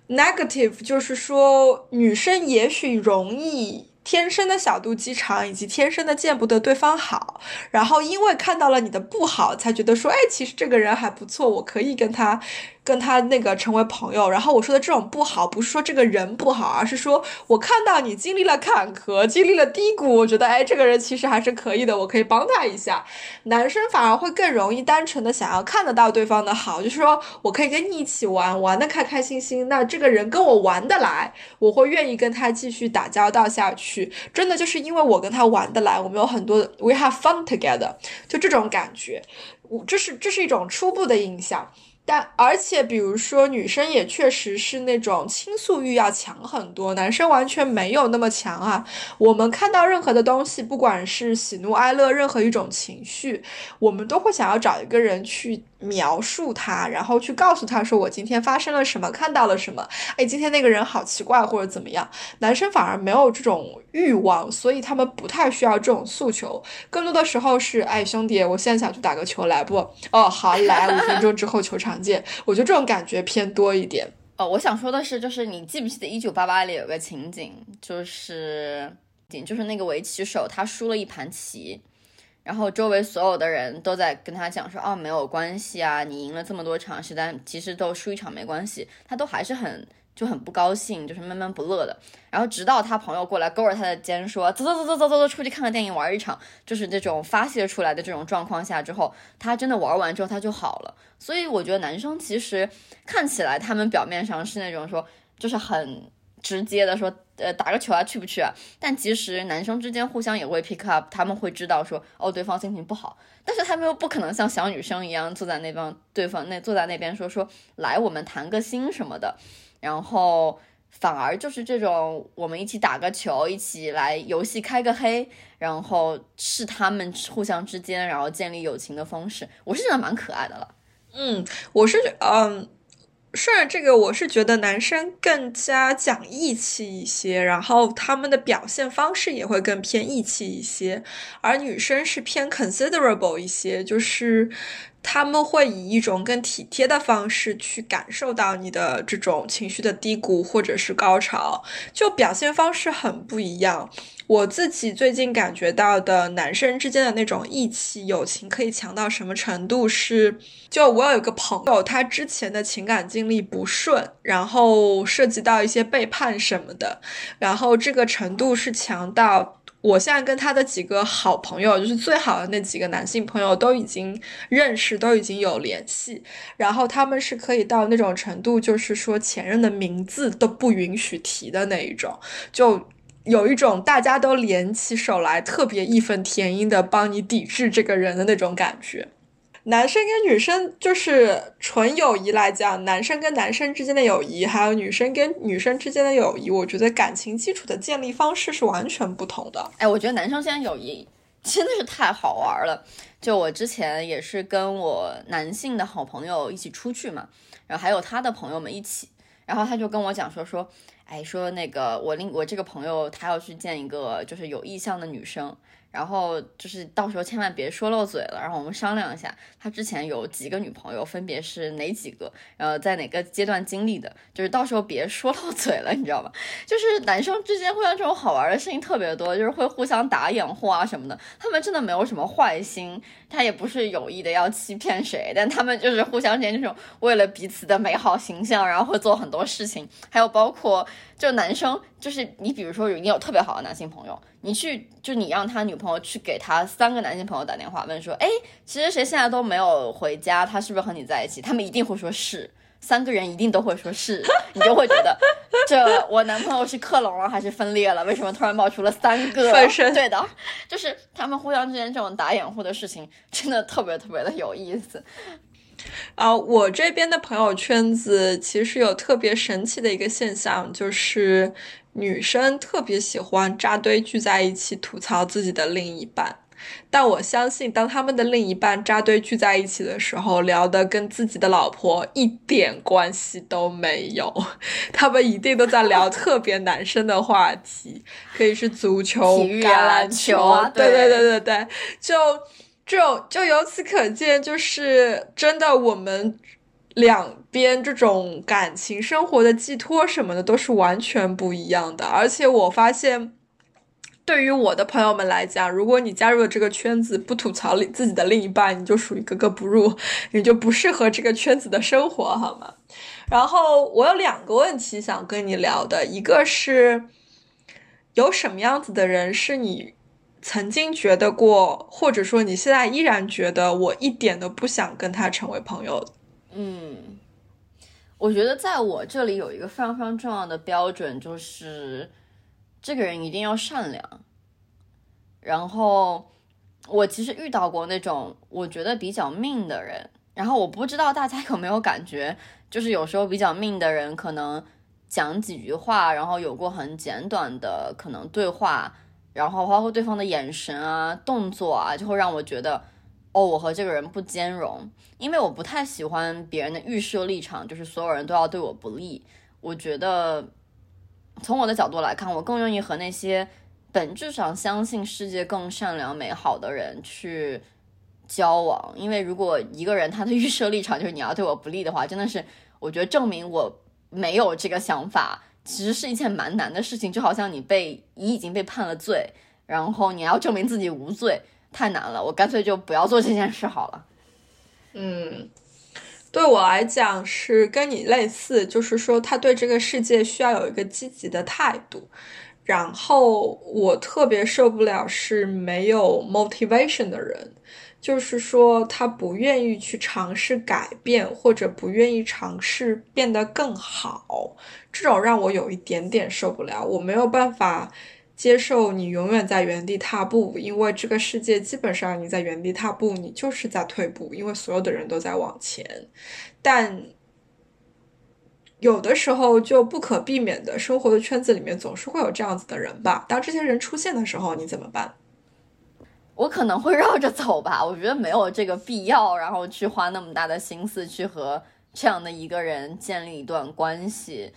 negative，就是说女生也许容易。天生的小肚鸡肠，以及天生的见不得对方好，然后因为看到了你的不好，才觉得说，哎，其实这个人还不错，我可以跟他，跟他那个成为朋友。然后我说的这种不好，不是说这个人不好，而是说我看到你经历了坎坷，经历了低谷，我觉得，哎，这个人其实还是可以的，我可以帮他一下。男生反而会更容易单纯的想要看得到对方的好，就是说我可以跟你一起玩，玩的开开心心，那这个人跟我玩得来，我会愿意跟他继续打交道下去。真的就是因为我跟他玩得来，我们有很多 we have fun together，就这种感觉，我这是这是一种初步的印象。但而且，比如说，女生也确实是那种倾诉欲要强很多，男生完全没有那么强啊。我们看到任何的东西，不管是喜怒哀乐，任何一种情绪，我们都会想要找一个人去描述他，然后去告诉他说我今天发生了什么，看到了什么。哎，今天那个人好奇怪，或者怎么样。男生反而没有这种欲望，所以他们不太需要这种诉求。更多的时候是，哎，兄弟，我现在想去打个球，来不？哦，好，来，五分钟之后球场。见，我觉得这种感觉偏多一点。哦，我想说的是，就是你记不记得《一九八八》里有个情景，就是就是那个围棋手他输了一盘棋，然后周围所有的人都在跟他讲说，哦，没有关系啊，你赢了这么多场，实但其实都输一场没关系，他都还是很。就很不高兴，就是闷闷不乐的。然后直到他朋友过来勾着他的肩说：“走走走走走走走，出去看个电影，玩一场。”就是这种发泄出来的这种状况下之后，他真的玩完之后他就好了。所以我觉得男生其实看起来他们表面上是那种说，就是很直接的说，呃，打个球啊，去不去啊？但其实男生之间互相也会 pick up，他们会知道说，哦，对方心情不好，但是他们又不可能像小女生一样坐在那边，对方那坐在那边说说，来，我们谈个心什么的，然后反而就是这种，我们一起打个球，一起来游戏开个黑，然后是他们互相之间然后建立友情的方式，我是觉得蛮可爱的了。嗯，我是觉，嗯。顺着这个，我是觉得男生更加讲义气一些，然后他们的表现方式也会更偏义气一些，而女生是偏 considerable 一些，就是他们会以一种更体贴的方式去感受到你的这种情绪的低谷或者是高潮，就表现方式很不一样。我自己最近感觉到的男生之间的那种义气、友情可以强到什么程度？是，就我有一个朋友，他之前的情感经历不顺，然后涉及到一些背叛什么的，然后这个程度是强到，我现在跟他的几个好朋友，就是最好的那几个男性朋友都已经认识，都已经有联系，然后他们是可以到那种程度，就是说前任的名字都不允许提的那一种，就。有一种大家都联起手来，特别义愤填膺的帮你抵制这个人的那种感觉。男生跟女生就是纯友谊来讲，男生跟男生之间的友谊，还有女生跟女生之间的友谊，我觉得感情基础的建立方式是完全不同的。哎，我觉得男生之间友谊真的是太好玩了。就我之前也是跟我男性的好朋友一起出去嘛，然后还有他的朋友们一起，然后他就跟我讲说说。哎，说那个我另我这个朋友他要去见一个就是有意向的女生。然后就是到时候千万别说漏嘴了，然后我们商量一下，他之前有几个女朋友，分别是哪几个，然后在哪个阶段经历的，就是到时候别说漏嘴了，你知道吗？就是男生之间互相这种好玩的事情特别多，就是会互相打掩护啊什么的，他们真的没有什么坏心，他也不是有意的要欺骗谁，但他们就是互相之间这种为了彼此的美好形象，然后会做很多事情，还有包括就男生。就是你，比如说有你有特别好的男性朋友，你去就你让他女朋友去给他三个男性朋友打电话，问说，哎，其实谁现在都没有回家，他是不是和你在一起？他们一定会说是，三个人一定都会说是，你就会觉得 这我男朋友是克隆了还是分裂了？为什么突然冒出了三个？对的，就是他们互相之间这种打掩护的事情，真的特别特别的有意思。啊，我这边的朋友圈子其实有特别神奇的一个现象，就是女生特别喜欢扎堆聚在一起吐槽自己的另一半。但我相信，当他们的另一半扎堆聚在一起的时候，聊的跟自己的老婆一点关系都没有，他们一定都在聊特别男生的话题，可以是足球、橄榄球啊，对对对对对，就。这种就由此可见，就是真的，我们两边这种感情生活的寄托什么的都是完全不一样的。而且我发现，对于我的朋友们来讲，如果你加入了这个圈子，不吐槽自己的另一半，你就属于格格不入，你就不适合这个圈子的生活，好吗？然后我有两个问题想跟你聊的，一个是有什么样子的人是你。曾经觉得过，或者说你现在依然觉得我一点都不想跟他成为朋友。嗯，我觉得在我这里有一个非常非常重要的标准，就是这个人一定要善良。然后我其实遇到过那种我觉得比较命的人，然后我不知道大家有没有感觉，就是有时候比较命的人可能讲几句话，然后有过很简短的可能对话。然后包括对方的眼神啊、动作啊，就会让我觉得，哦，我和这个人不兼容。因为我不太喜欢别人的预设立场，就是所有人都要对我不利。我觉得，从我的角度来看，我更愿意和那些本质上相信世界更善良美好的人去交往。因为如果一个人他的 预设立场就是你要对我不利的话，真的是我觉得证明我没有这个想法。其实是一件蛮难的事情，就好像你被你已经被判了罪，然后你要证明自己无罪，太难了。我干脆就不要做这件事好了。嗯，对我来讲是跟你类似，就是说他对这个世界需要有一个积极的态度。然后我特别受不了是没有 motivation 的人。就是说他不愿意去尝试改变，或者不愿意尝试变得更好，这种让我有一点点受不了。我没有办法接受你永远在原地踏步，因为这个世界基本上你在原地踏步，你就是在退步，因为所有的人都在往前。但有的时候就不可避免的，生活的圈子里面总是会有这样子的人吧。当这些人出现的时候，你怎么办？我可能会绕着走吧。我觉得没有这个必要，然后去花那么大的心思去和这样的一个人建立一段关系。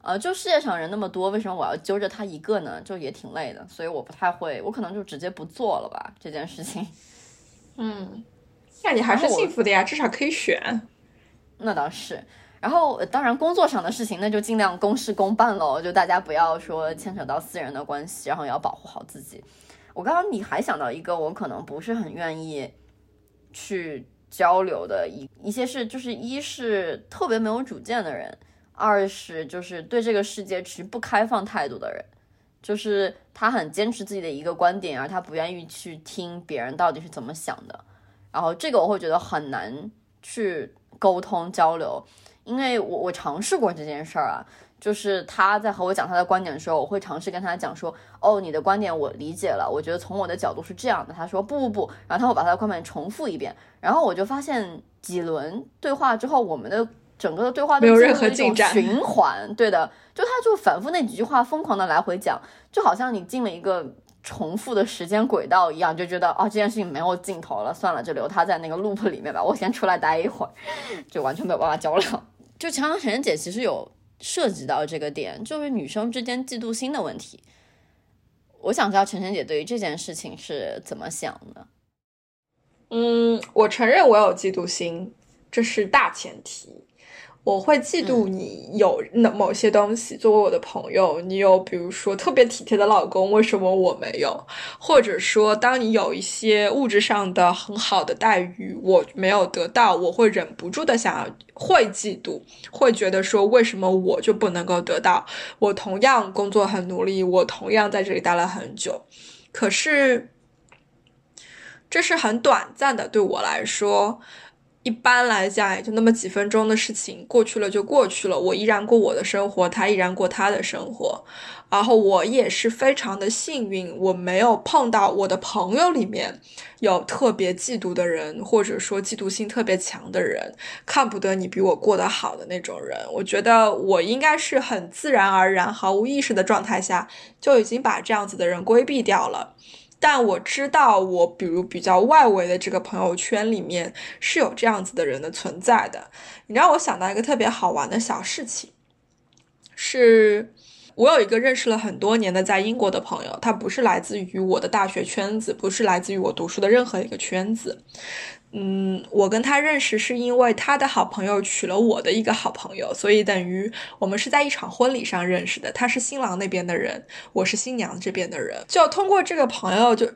呃，就世界上人那么多，为什么我要揪着他一个呢？就也挺累的，所以我不太会，我可能就直接不做了吧这件事情。嗯，那你还是幸福的呀，至少可以选。那倒是。然后，当然，工作上的事情那就尽量公事公办喽，就大家不要说牵扯到私人的关系，然后也要保护好自己。我刚刚你还想到一个，我可能不是很愿意去交流的一一些事，就是一是特别没有主见的人，二是就是对这个世界持不开放态度的人，就是他很坚持自己的一个观点，而他不愿意去听别人到底是怎么想的。然后这个我会觉得很难去沟通交流。因为我我尝试过这件事儿啊，就是他在和我讲他的观点的时候，我会尝试跟他讲说，哦，你的观点我理解了，我觉得从我的角度是这样的。他说不不不，然后他会把他的观点重复一遍，然后我就发现几轮对话之后，我们的整个的对话没有任何进展，循环，对的，就他就反复那几句话疯狂的来回讲，就好像你进了一个重复的时间轨道一样，就觉得哦这件事情没有尽头了，算了，就留他在那个 loop 里面吧，我先出来待一会儿，就完全没有办法交流。就强强晨晨姐其实有涉及到这个点，就是女生之间嫉妒心的问题。我想知道晨晨姐对于这件事情是怎么想的。嗯，我承认我有嫉妒心，这是大前提。我会嫉妒你有那某些东西，作为我的朋友，你有比如说特别体贴的老公，为什么我没有？或者说，当你有一些物质上的很好的待遇，我没有得到，我会忍不住的想要会嫉妒，会觉得说为什么我就不能够得到？我同样工作很努力，我同样在这里待了很久，可是这是很短暂的，对我来说。一般来讲，也就那么几分钟的事情，过去了就过去了。我依然过我的生活，他依然过他的生活。然后我也是非常的幸运，我没有碰到我的朋友里面有特别嫉妒的人，或者说嫉妒心特别强的人，看不得你比我过得好的那种人。我觉得我应该是很自然而然、毫无意识的状态下，就已经把这样子的人规避掉了。但我知道，我比如比较外围的这个朋友圈里面是有这样子的人的存在的。你让我想到一个特别好玩的小事情，是我有一个认识了很多年的在英国的朋友，他不是来自于我的大学圈子，不是来自于我读书的任何一个圈子。嗯，我跟他认识是因为他的好朋友娶了我的一个好朋友，所以等于我们是在一场婚礼上认识的。他是新郎那边的人，我是新娘这边的人，就通过这个朋友就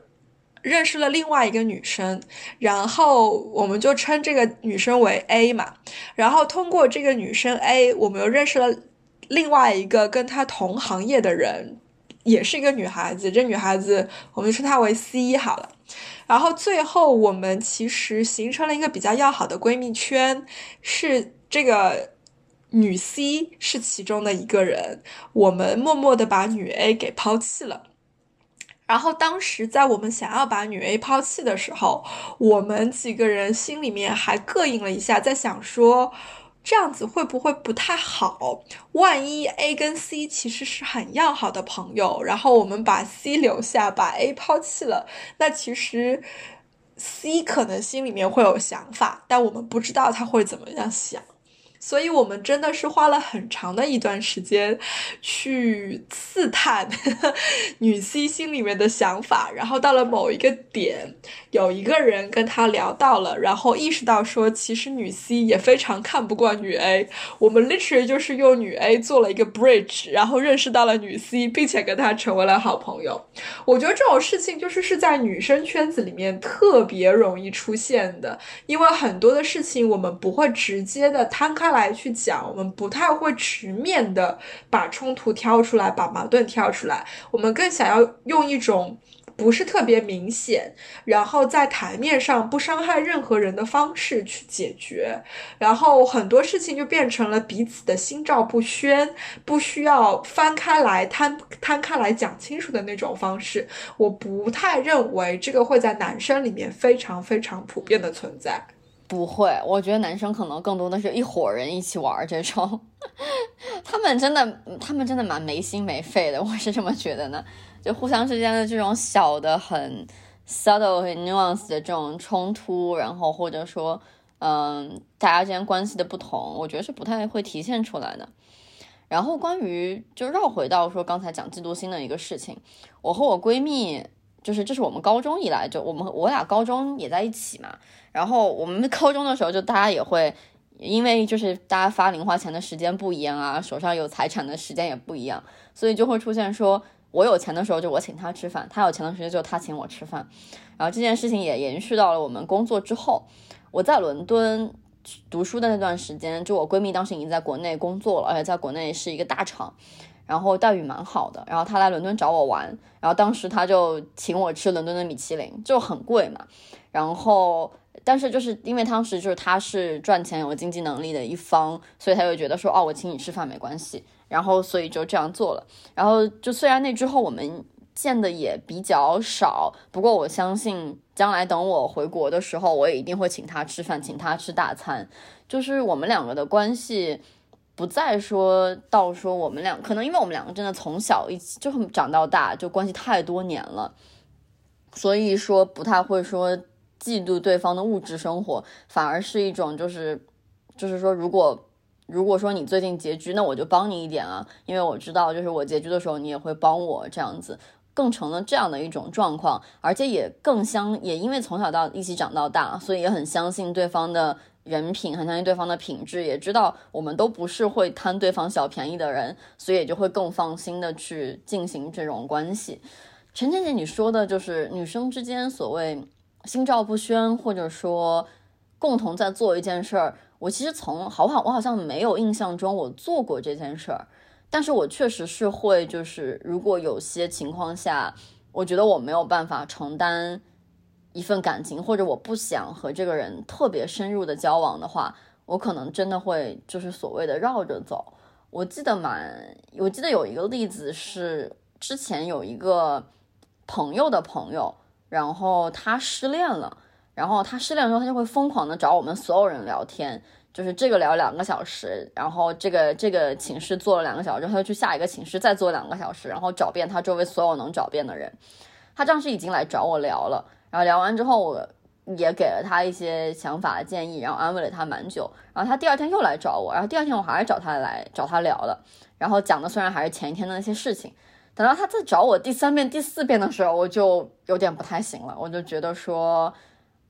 认识了另外一个女生，然后我们就称这个女生为 A 嘛。然后通过这个女生 A，我们又认识了另外一个跟她同行业的人，也是一个女孩子。这女孩子我们称她为 C 好了。然后最后，我们其实形成了一个比较要好的闺蜜圈，是这个女 C 是其中的一个人，我们默默的把女 A 给抛弃了。然后当时在我们想要把女 A 抛弃的时候，我们几个人心里面还膈应了一下，在想说。这样子会不会不太好？万一 A 跟 C 其实是很要好的朋友，然后我们把 C 留下，把 A 抛弃了，那其实 C 可能心里面会有想法，但我们不知道他会怎么样想。所以，我们真的是花了很长的一段时间去刺探 女 C 心里面的想法，然后到了某一个点，有一个人跟他聊到了，然后意识到说，其实女 C 也非常看不惯女 A。我们 literally 就是用女 A 做了一个 bridge，然后认识到了女 C，并且跟她成为了好朋友。我觉得这种事情就是是在女生圈子里面特别容易出现的，因为很多的事情我们不会直接的摊开。来去讲，我们不太会直面的把冲突挑出来，把矛盾挑出来。我们更想要用一种不是特别明显，然后在台面上不伤害任何人的方式去解决，然后很多事情就变成了彼此的心照不宣，不需要翻开来摊摊开来讲清楚的那种方式。我不太认为这个会在男生里面非常非常普遍的存在。不会，我觉得男生可能更多的是一伙人一起玩这种，他们真的，他们真的蛮没心没肺的，我是这么觉得呢。就互相之间的这种小的很 subtle 很 nuance 的这种冲突，然后或者说，嗯，大家之间关系的不同，我觉得是不太会体现出来的。然后关于就绕回到说刚才讲嫉妒心的一个事情，我和我闺蜜就是这是我们高中以来就我们我俩高中也在一起嘛，然后我们高中的时候就大家也会因为就是大家发零花钱的时间不一样啊，手上有财产的时间也不一样，所以就会出现说。我有钱的时候就我请他吃饭，他有钱的时候就他请我吃饭，然后这件事情也延续到了我们工作之后。我在伦敦读书的那段时间，就我闺蜜当时已经在国内工作了，而且在国内是一个大厂，然后待遇蛮好的。然后他来伦敦找我玩，然后当时他就请我吃伦敦的米其林，就很贵嘛。然后，但是就是因为当时就是他是赚钱有经济能力的一方，所以他就觉得说，哦，我请你吃饭没关系。然后，所以就这样做了。然后，就虽然那之后我们见的也比较少，不过我相信将来等我回国的时候，我也一定会请他吃饭，请他吃大餐。就是我们两个的关系，不再说到说我们俩，可能因为我们两个真的从小一起就长到大，就关系太多年了，所以说不太会说嫉妒对方的物质生活，反而是一种就是，就是说如果。如果说你最近拮据，那我就帮你一点啊，因为我知道，就是我拮据的时候，你也会帮我这样子，更成了这样的一种状况，而且也更相，也因为从小到一起长到大，所以也很相信对方的人品，很相信对方的品质，也知道我们都不是会贪对方小便宜的人，所以也就会更放心的去进行这种关系。陈倩姐，你说的就是女生之间所谓心照不宣，或者说共同在做一件事儿。我其实从好好，我好像没有印象中我做过这件事儿，但是我确实是会，就是如果有些情况下，我觉得我没有办法承担一份感情，或者我不想和这个人特别深入的交往的话，我可能真的会就是所谓的绕着走。我记得蛮，我记得有一个例子是之前有一个朋友的朋友，然后他失恋了。然后他失恋的时候，他就会疯狂的找我们所有人聊天，就是这个聊两个小时，然后这个这个寝室坐了两个小时，他就去下一个寝室再坐两个小时，然后找遍他周围所有能找遍的人。他当时已经来找我聊了，然后聊完之后，我也给了他一些想法建议，然后安慰了他蛮久。然后他第二天又来找我，然后第二天我还是找他来找他聊的，然后讲的虽然还是前一天的那些事情。等到他再找我第三遍、第四遍的时候，我就有点不太行了，我就觉得说。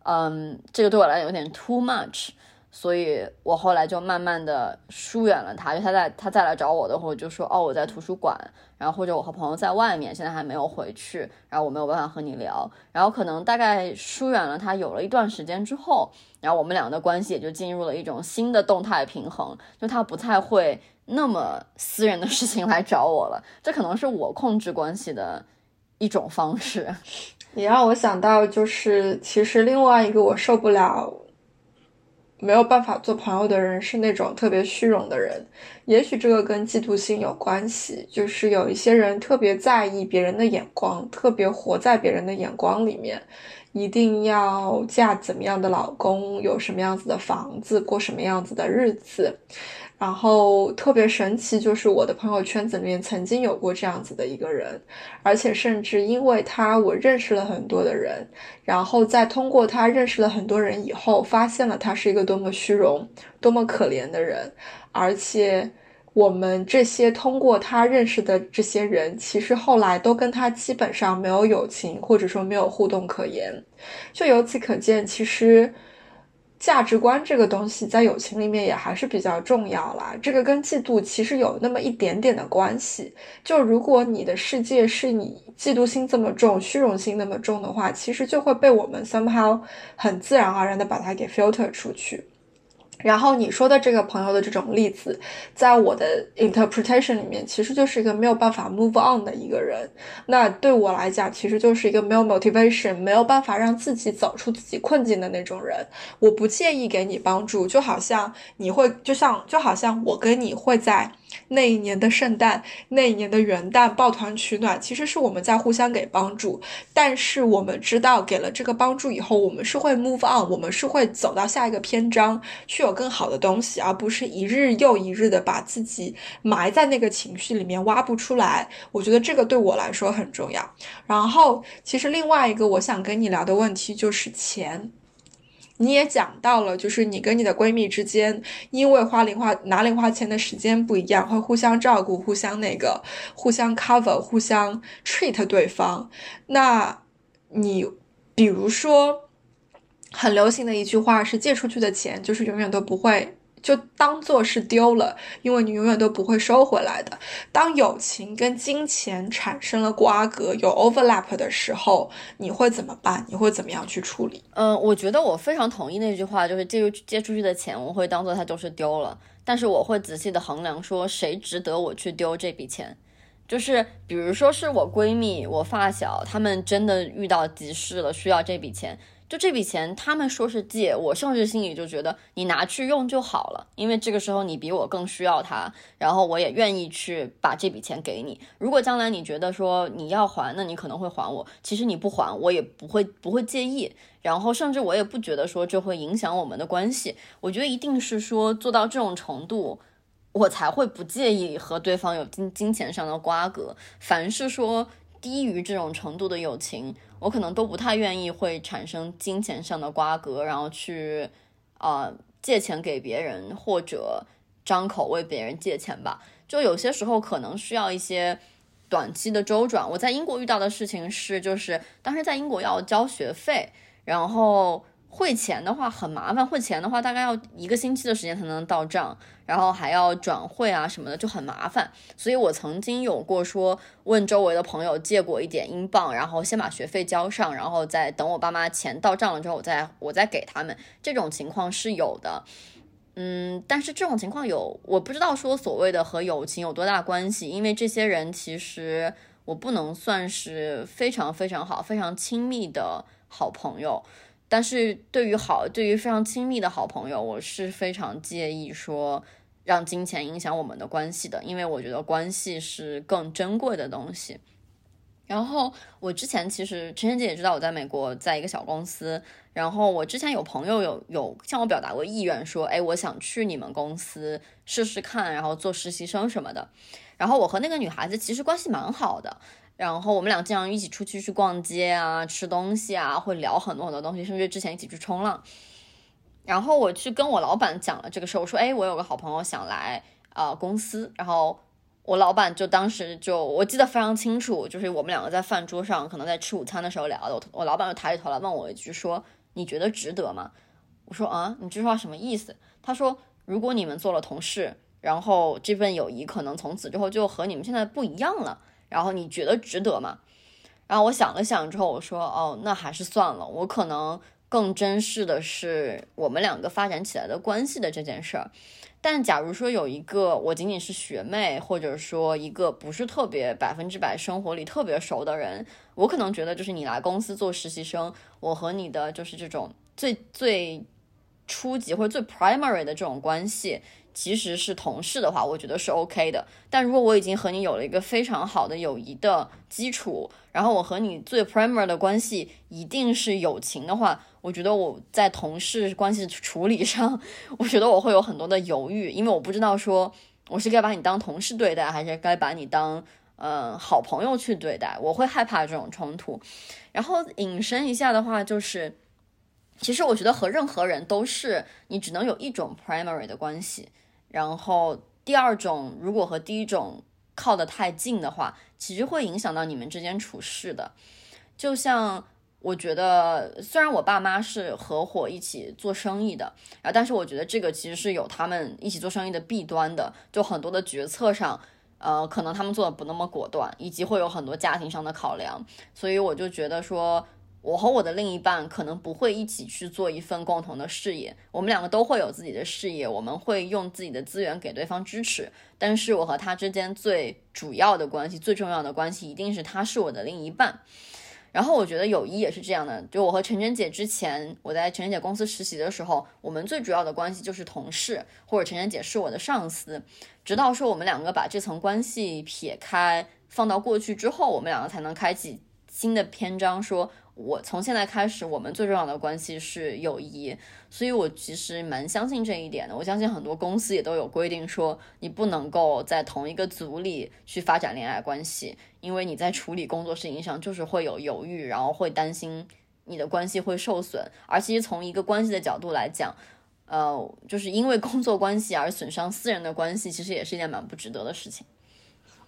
嗯，这个对我来讲有点 too much，所以我后来就慢慢的疏远了他。就他在他再来找我的话，我就说哦，我在图书馆，然后或者我和朋友在外面，现在还没有回去，然后我没有办法和你聊。然后可能大概疏远了他有了一段时间之后，然后我们两个的关系也就进入了一种新的动态平衡，就他不太会那么私人的事情来找我了。这可能是我控制关系的一种方式。你让我想到，就是其实另外一个我受不了、没有办法做朋友的人是那种特别虚荣的人。也许这个跟嫉妒心有关系，就是有一些人特别在意别人的眼光，特别活在别人的眼光里面，一定要嫁怎么样的老公，有什么样子的房子，过什么样子的日子。然后特别神奇，就是我的朋友圈子里面曾经有过这样子的一个人，而且甚至因为他，我认识了很多的人，然后在通过他认识了很多人以后，发现了他是一个多么虚荣、多么可怜的人，而且我们这些通过他认识的这些人，其实后来都跟他基本上没有友情，或者说没有互动可言，就由此可见，其实。价值观这个东西在友情里面也还是比较重要啦。这个跟嫉妒其实有那么一点点的关系。就如果你的世界是你嫉妒心这么重、虚荣心那么重的话，其实就会被我们 somehow 很自然而然的把它给 filter 出去。然后你说的这个朋友的这种例子，在我的 interpretation 里面，其实就是一个没有办法 move on 的一个人。那对我来讲，其实就是一个没有 motivation，没有办法让自己走出自己困境的那种人。我不介意给你帮助，就好像你会，就像就好像我跟你会在。那一年的圣诞，那一年的元旦，抱团取暖，其实是我们在互相给帮助。但是我们知道，给了这个帮助以后，我们是会 move on，我们是会走到下一个篇章，去有更好的东西，而不是一日又一日的把自己埋在那个情绪里面挖不出来。我觉得这个对我来说很重要。然后，其实另外一个我想跟你聊的问题就是钱。你也讲到了，就是你跟你的闺蜜之间，因为花零花拿零花钱的时间不一样，会互相照顾，互相那个，互相 cover，互相 treat 对方。那你比如说，很流行的一句话是，借出去的钱就是永远都不会。就当做是丢了，因为你永远都不会收回来的。当友情跟金钱产生了瓜葛，有 overlap 的时候，你会怎么办？你会怎么样去处理？嗯，我觉得我非常同意那句话，就是借借出去的钱，我会当做它就是丢了。但是我会仔细的衡量，说谁值得我去丢这笔钱。就是比如说是我闺蜜、我发小，他们真的遇到急事了，需要这笔钱。就这笔钱，他们说是借，我甚至心里就觉得你拿去用就好了，因为这个时候你比我更需要它，然后我也愿意去把这笔钱给你。如果将来你觉得说你要还，那你可能会还我，其实你不还我也不会不会介意，然后甚至我也不觉得说这会影响我们的关系。我觉得一定是说做到这种程度，我才会不介意和对方有金金钱上的瓜葛。凡是说低于这种程度的友情。我可能都不太愿意会产生金钱上的瓜葛，然后去啊借钱给别人或者张口为别人借钱吧。就有些时候可能需要一些短期的周转。我在英国遇到的事情是，就是当时在英国要交学费，然后。汇钱的话很麻烦，汇钱的话大概要一个星期的时间才能到账，然后还要转汇啊什么的就很麻烦。所以我曾经有过说问周围的朋友借过一点英镑，然后先把学费交上，然后再等我爸妈钱到账了之后，我再我再给他们。这种情况是有的，嗯，但是这种情况有我不知道说所谓的和友情有多大关系，因为这些人其实我不能算是非常非常好、非常亲密的好朋友。但是对于好，对于非常亲密的好朋友，我是非常介意说让金钱影响我们的关系的，因为我觉得关系是更珍贵的东西。然后我之前其实陈晨姐也知道我在美国在一个小公司，然后我之前有朋友有有向我表达过意愿，说哎，我想去你们公司试试看，然后做实习生什么的。然后我和那个女孩子其实关系蛮好的。然后我们俩经常一起出去去逛街啊，吃东西啊，会聊很多很多东西，甚至之前一起去冲浪。然后我去跟我老板讲了这个事儿，我说：“哎，我有个好朋友想来啊公司。”然后我老板就当时就我记得非常清楚，就是我们两个在饭桌上，可能在吃午餐的时候聊的。我我老板就抬起头来问我一句，说：“你觉得值得吗？”我说：“啊，你这句话什么意思？”他说：“如果你们做了同事，然后这份友谊可能从此之后就和你们现在不一样了。”然后你觉得值得吗？然后我想了想之后，我说：“哦，那还是算了。我可能更珍视的是我们两个发展起来的关系的这件事儿。但假如说有一个我仅仅是学妹，或者说一个不是特别百分之百生活里特别熟的人，我可能觉得就是你来公司做实习生，我和你的就是这种最最初级或者最 primary 的这种关系。”其实是同事的话，我觉得是 OK 的。但如果我已经和你有了一个非常好的友谊的基础，然后我和你最 primary 的关系一定是友情的话，我觉得我在同事关系处理上，我觉得我会有很多的犹豫，因为我不知道说我是该把你当同事对待，还是该把你当嗯好朋友去对待，我会害怕这种冲突。然后引申一下的话，就是其实我觉得和任何人都是你只能有一种 primary 的关系。然后第二种，如果和第一种靠得太近的话，其实会影响到你们之间处事的。就像我觉得，虽然我爸妈是合伙一起做生意的啊，但是我觉得这个其实是有他们一起做生意的弊端的。就很多的决策上，呃，可能他们做的不那么果断，以及会有很多家庭上的考量。所以我就觉得说，我和我的另一半可能不会一起去做一份共同的事业，我们两个都会有自己的事业，我们会用自己的资源给对方支持。但是我和他之间最主要的关系、最重要的关系，一定是他是我的另一半。然后我觉得友谊也是这样的，就我和晨晨姐之前我在晨晨姐公司实习的时候，我们最主要的关系就是同事，或者晨晨姐是我的上司。直到说我们两个把这层关系撇开，放到过去之后，我们两个才能开启新的篇章，说。我从现在开始，我们最重要的关系是友谊，所以我其实蛮相信这一点的。我相信很多公司也都有规定说，你不能够在同一个组里去发展恋爱关系，因为你在处理工作事情上就是会有犹豫，然后会担心你的关系会受损。而其实从一个关系的角度来讲，呃，就是因为工作关系而损伤私人的关系，其实也是一件蛮不值得的事情。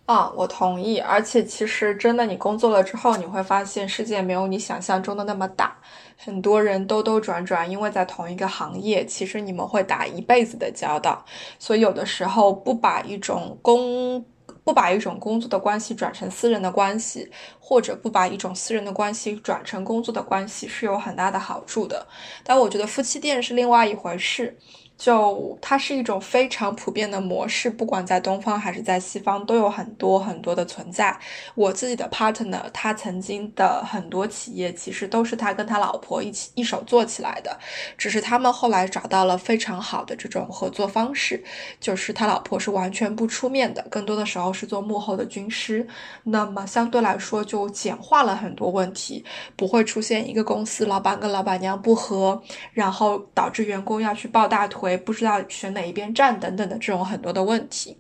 啊，我同意。而且其实真的，你工作了之后，你会发现世界没有你想象中的那么大。很多人兜兜转转，因为在同一个行业，其实你们会打一辈子的交道。所以有的时候不把一种工不把一种工作的关系转成私人的关系，或者不把一种私人的关系转成工作的关系，是有很大的好处的。但我觉得夫妻店是另外一回事。就它是一种非常普遍的模式，不管在东方还是在西方，都有很多很多的存在。我自己的 partner，他曾经的很多企业其实都是他跟他老婆一起一手做起来的，只是他们后来找到了非常好的这种合作方式，就是他老婆是完全不出面的，更多的时候是做幕后的军师。那么相对来说就简化了很多问题，不会出现一个公司老板跟老板娘不和，然后导致员工要去抱大腿。为不知道选哪一边站等等的这种很多的问题，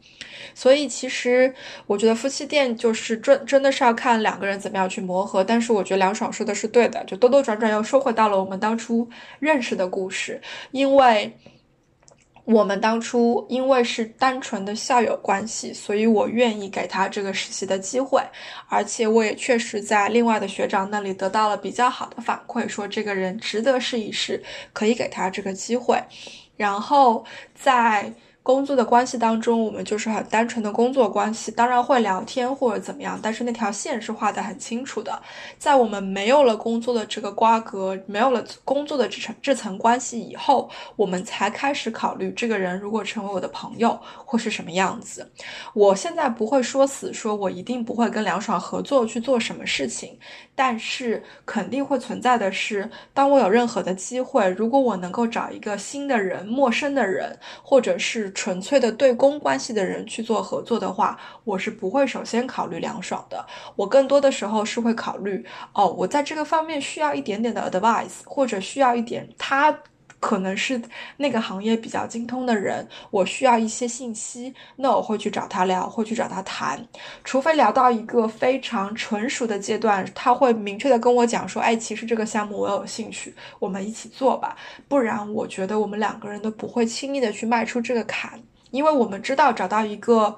所以其实我觉得夫妻店就是真真的是要看两个人怎么样去磨合。但是我觉得梁爽说的是对的，就兜兜转转又说回到了我们当初认识的故事，因为。我们当初因为是单纯的校友关系，所以我愿意给他这个实习的机会，而且我也确实在另外的学长那里得到了比较好的反馈，说这个人值得试一试，可以给他这个机会，然后在。工作的关系当中，我们就是很单纯的工作关系，当然会聊天或者怎么样，但是那条线是画得很清楚的。在我们没有了工作的这个瓜葛，没有了工作的这层这层关系以后，我们才开始考虑这个人如果成为我的朋友会是什么样子。我现在不会说死，说我一定不会跟梁爽合作去做什么事情，但是肯定会存在的是，当我有任何的机会，如果我能够找一个新的人、陌生的人，或者是纯粹的对公关系的人去做合作的话，我是不会首先考虑凉爽的。我更多的时候是会考虑，哦，我在这个方面需要一点点的 advice，或者需要一点他可能是那个行业比较精通的人，我需要一些信息，那我会去找他聊，会去找他谈。除非聊到一个非常纯熟的阶段，他会明确的跟我讲说，哎，其实这个项目我有兴趣，我们一起做吧。不然，我觉得我们两个人都不会轻易的去迈出这个坎，因为我们知道找到一个。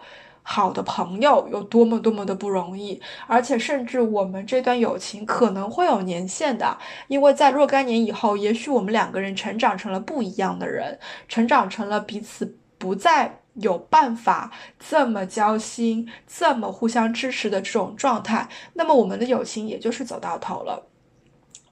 好的朋友有多么多么的不容易，而且甚至我们这段友情可能会有年限的，因为在若干年以后，也许我们两个人成长成了不一样的人，成长成了彼此不再有办法这么交心、这么互相支持的这种状态，那么我们的友情也就是走到头了。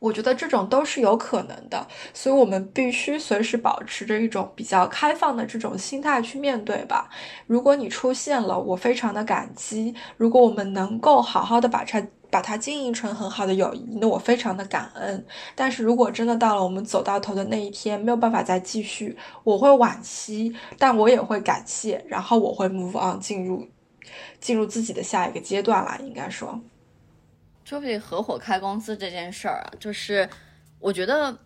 我觉得这种都是有可能的，所以我们必须随时保持着一种比较开放的这种心态去面对吧。如果你出现了，我非常的感激；如果我们能够好好的把它把它经营成很好的友谊，那我非常的感恩。但是如果真的到了我们走到头的那一天，没有办法再继续，我会惋惜，但我也会感谢，然后我会 move on 进入进入自己的下一个阶段了，应该说。说起合伙开公司这件事儿啊，就是我觉得，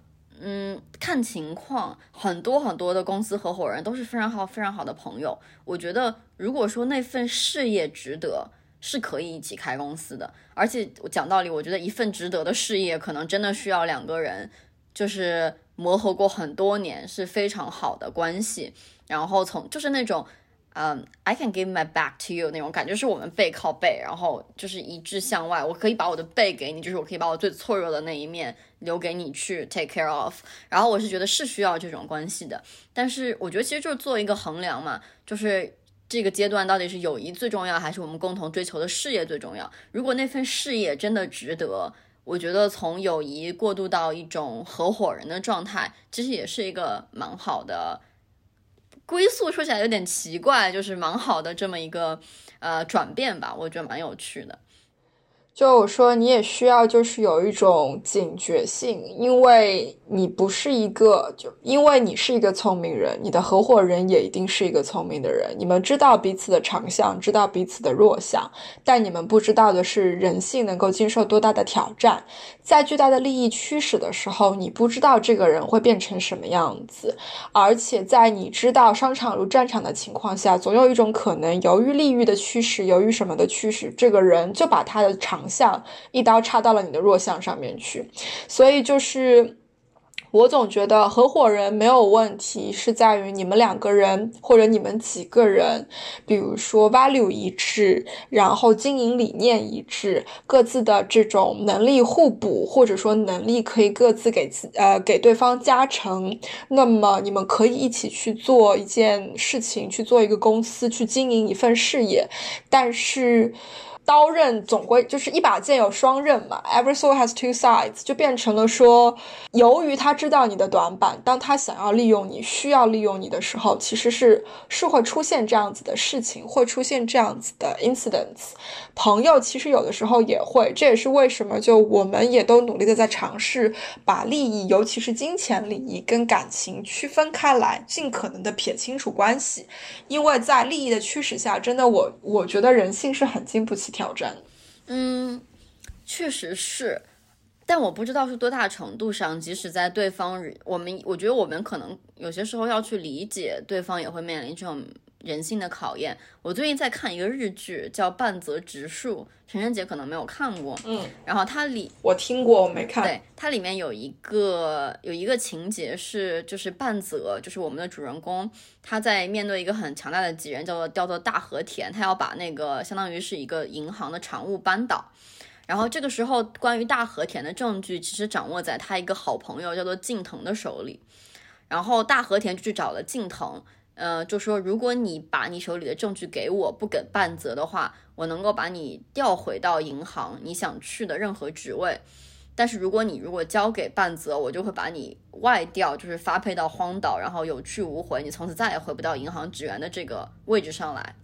嗯，看情况，很多很多的公司合伙人都是非常好、非常好的朋友。我觉得，如果说那份事业值得，是可以一起开公司的。而且我讲道理，我觉得一份值得的事业，可能真的需要两个人，就是磨合过很多年，是非常好的关系。然后从就是那种。嗯，I can give my back to you 那种感觉，是我们背靠背，然后就是一致向外。我可以把我的背给你，就是我可以把我最脆弱的那一面留给你去 take care of。然后我是觉得是需要这种关系的，但是我觉得其实就是做一个衡量嘛，就是这个阶段到底是友谊最重要，还是我们共同追求的事业最重要？如果那份事业真的值得。我觉得从友谊过渡到一种合伙人的状态，其实也是一个蛮好的归宿。说起来有点奇怪，就是蛮好的这么一个呃转变吧，我觉得蛮有趣的。就我说，你也需要就是有一种警觉性，因为你不是一个，就因为你是一个聪明人，你的合伙人也一定是一个聪明的人。你们知道彼此的长项，知道彼此的弱项，但你们不知道的是人性能够经受多大的挑战。在巨大的利益驱使的时候，你不知道这个人会变成什么样子，而且在你知道商场如战场的情况下，总有一种可能，由于利益的驱使，由于什么的驱使，这个人就把他的长。项一刀插到了你的弱项上面去，所以就是。我总觉得合伙人没有问题，是在于你们两个人或者你们几个人，比如说 value 一致，然后经营理念一致，各自的这种能力互补，或者说能力可以各自给自呃给对方加成，那么你们可以一起去做一件事情，去做一个公司，去经营一份事业，但是。刀刃总归就是一把剑有双刃嘛，every sword has two sides，就变成了说，由于他知道你的短板，当他想要利用你、需要利用你的时候，其实是是会出现这样子的事情，会出现这样子的 incidents。朋友其实有的时候也会，这也是为什么就我们也都努力的在尝试把利益，尤其是金钱利益跟感情区分开来，尽可能的撇清楚关系，因为在利益的驱使下，真的我我觉得人性是很经不起。挑战，嗯，确实是，但我不知道是多大程度上，即使在对方，我们我觉得我们可能有些时候要去理解对方，也会面临这种人性的考验。我最近在看一个日剧，叫《半泽直树》。陈晨姐可能没有看过，嗯，然后它里我听过，我没看。对，它里面有一个有一个情节是，就是半泽，就是我们的主人公，他在面对一个很强大的敌人，叫做叫做大和田，他要把那个相当于是一个银行的常务扳倒。然后这个时候，关于大和田的证据其实掌握在他一个好朋友叫做近藤的手里。然后大和田就去找了近藤。呃，就说如果你把你手里的证据给我，不给半泽的话，我能够把你调回到银行你想去的任何职位。但是如果你如果交给半泽，我就会把你外调，就是发配到荒岛，然后有去无回，你从此再也回不到银行职员的这个位置上来。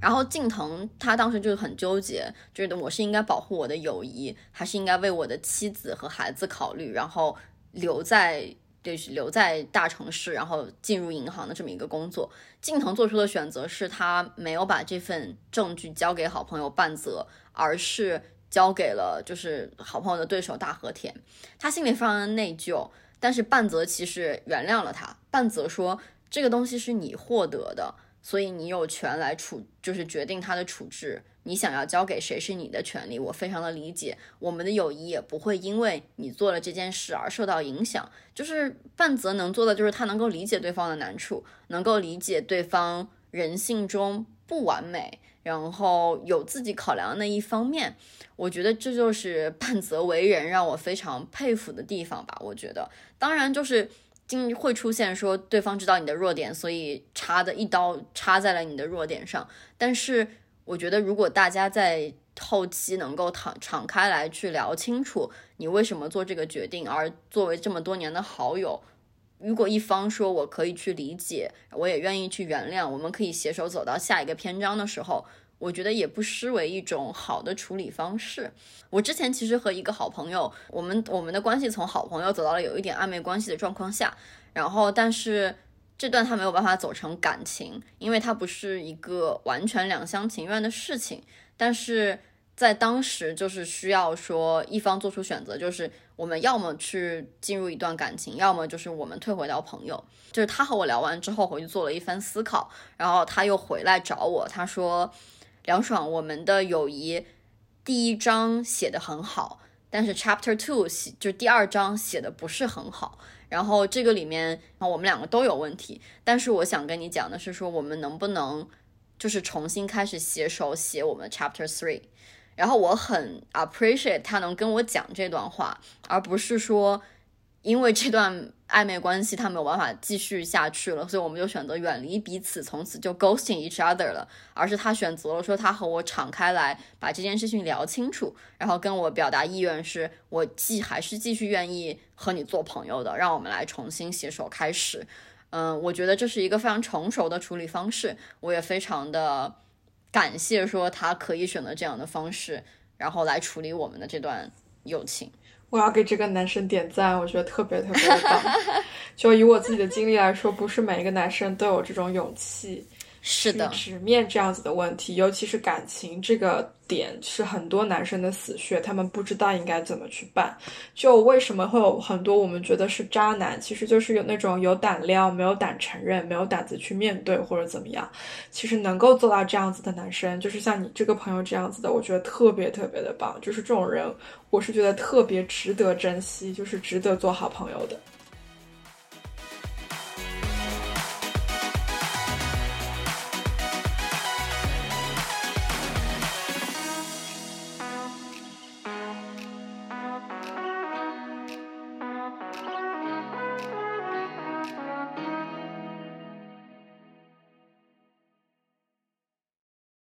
然后近藤他当时就是很纠结，觉得我是应该保护我的友谊，还是应该为我的妻子和孩子考虑，然后留在。就是留在大城市，然后进入银行的这么一个工作。近藤做出的选择是他没有把这份证据交给好朋友半泽，而是交给了就是好朋友的对手大和田。他心里非常的内疚，但是半泽其实原谅了他。半泽说：“这个东西是你获得的，所以你有权来处，就是决定他的处置。”你想要交给谁是你的权利，我非常的理解。我们的友谊也不会因为你做了这件事而受到影响。就是半泽能做的，就是他能够理解对方的难处，能够理解对方人性中不完美，然后有自己考量的那一方面。我觉得这就是半泽为人让我非常佩服的地方吧。我觉得，当然就是经会出现说对方知道你的弱点，所以插的一刀插在了你的弱点上，但是。我觉得，如果大家在后期能够敞敞开来去聊清楚你为什么做这个决定，而作为这么多年的好友，如果一方说我可以去理解，我也愿意去原谅，我们可以携手走到下一个篇章的时候，我觉得也不失为一种好的处理方式。我之前其实和一个好朋友，我们我们的关系从好朋友走到了有一点暧昧关系的状况下，然后但是。这段他没有办法走成感情，因为他不是一个完全两厢情愿的事情。但是在当时，就是需要说一方做出选择，就是我们要么去进入一段感情，要么就是我们退回到朋友。就是他和我聊完之后，回去做了一番思考，然后他又回来找我，他说：“梁爽，我们的友谊第一章写的很好，但是 Chapter Two 写就第二章写的不是很好。”然后这个里面，我们两个都有问题。但是我想跟你讲的是，说我们能不能就是重新开始携手写我们 Chapter Three？然后我很 appreciate 他能跟我讲这段话，而不是说因为这段暧昧关系他没有办法继续下去了，所以我们就选择远离彼此，从此就 ghosting each other 了。而是他选择了说他和我敞开来，把这件事情聊清楚，然后跟我表达意愿，是我既还是继续愿意和你做朋友的，让我们来重新携手开始。嗯，我觉得这是一个非常成熟的处理方式，我也非常的感谢说他可以选择这样的方式，然后来处理我们的这段友情。我要给这个男生点赞，我觉得特别特别棒。就以我自己的经历来说，不是每一个男生都有这种勇气。是的，直面这样子的问题，尤其是感情这个点，是很多男生的死穴，他们不知道应该怎么去办。就为什么会有很多我们觉得是渣男，其实就是有那种有胆量，没有胆承认，没有胆子去面对或者怎么样。其实能够做到这样子的男生，就是像你这个朋友这样子的，我觉得特别特别的棒。就是这种人，我是觉得特别值得珍惜，就是值得做好朋友的。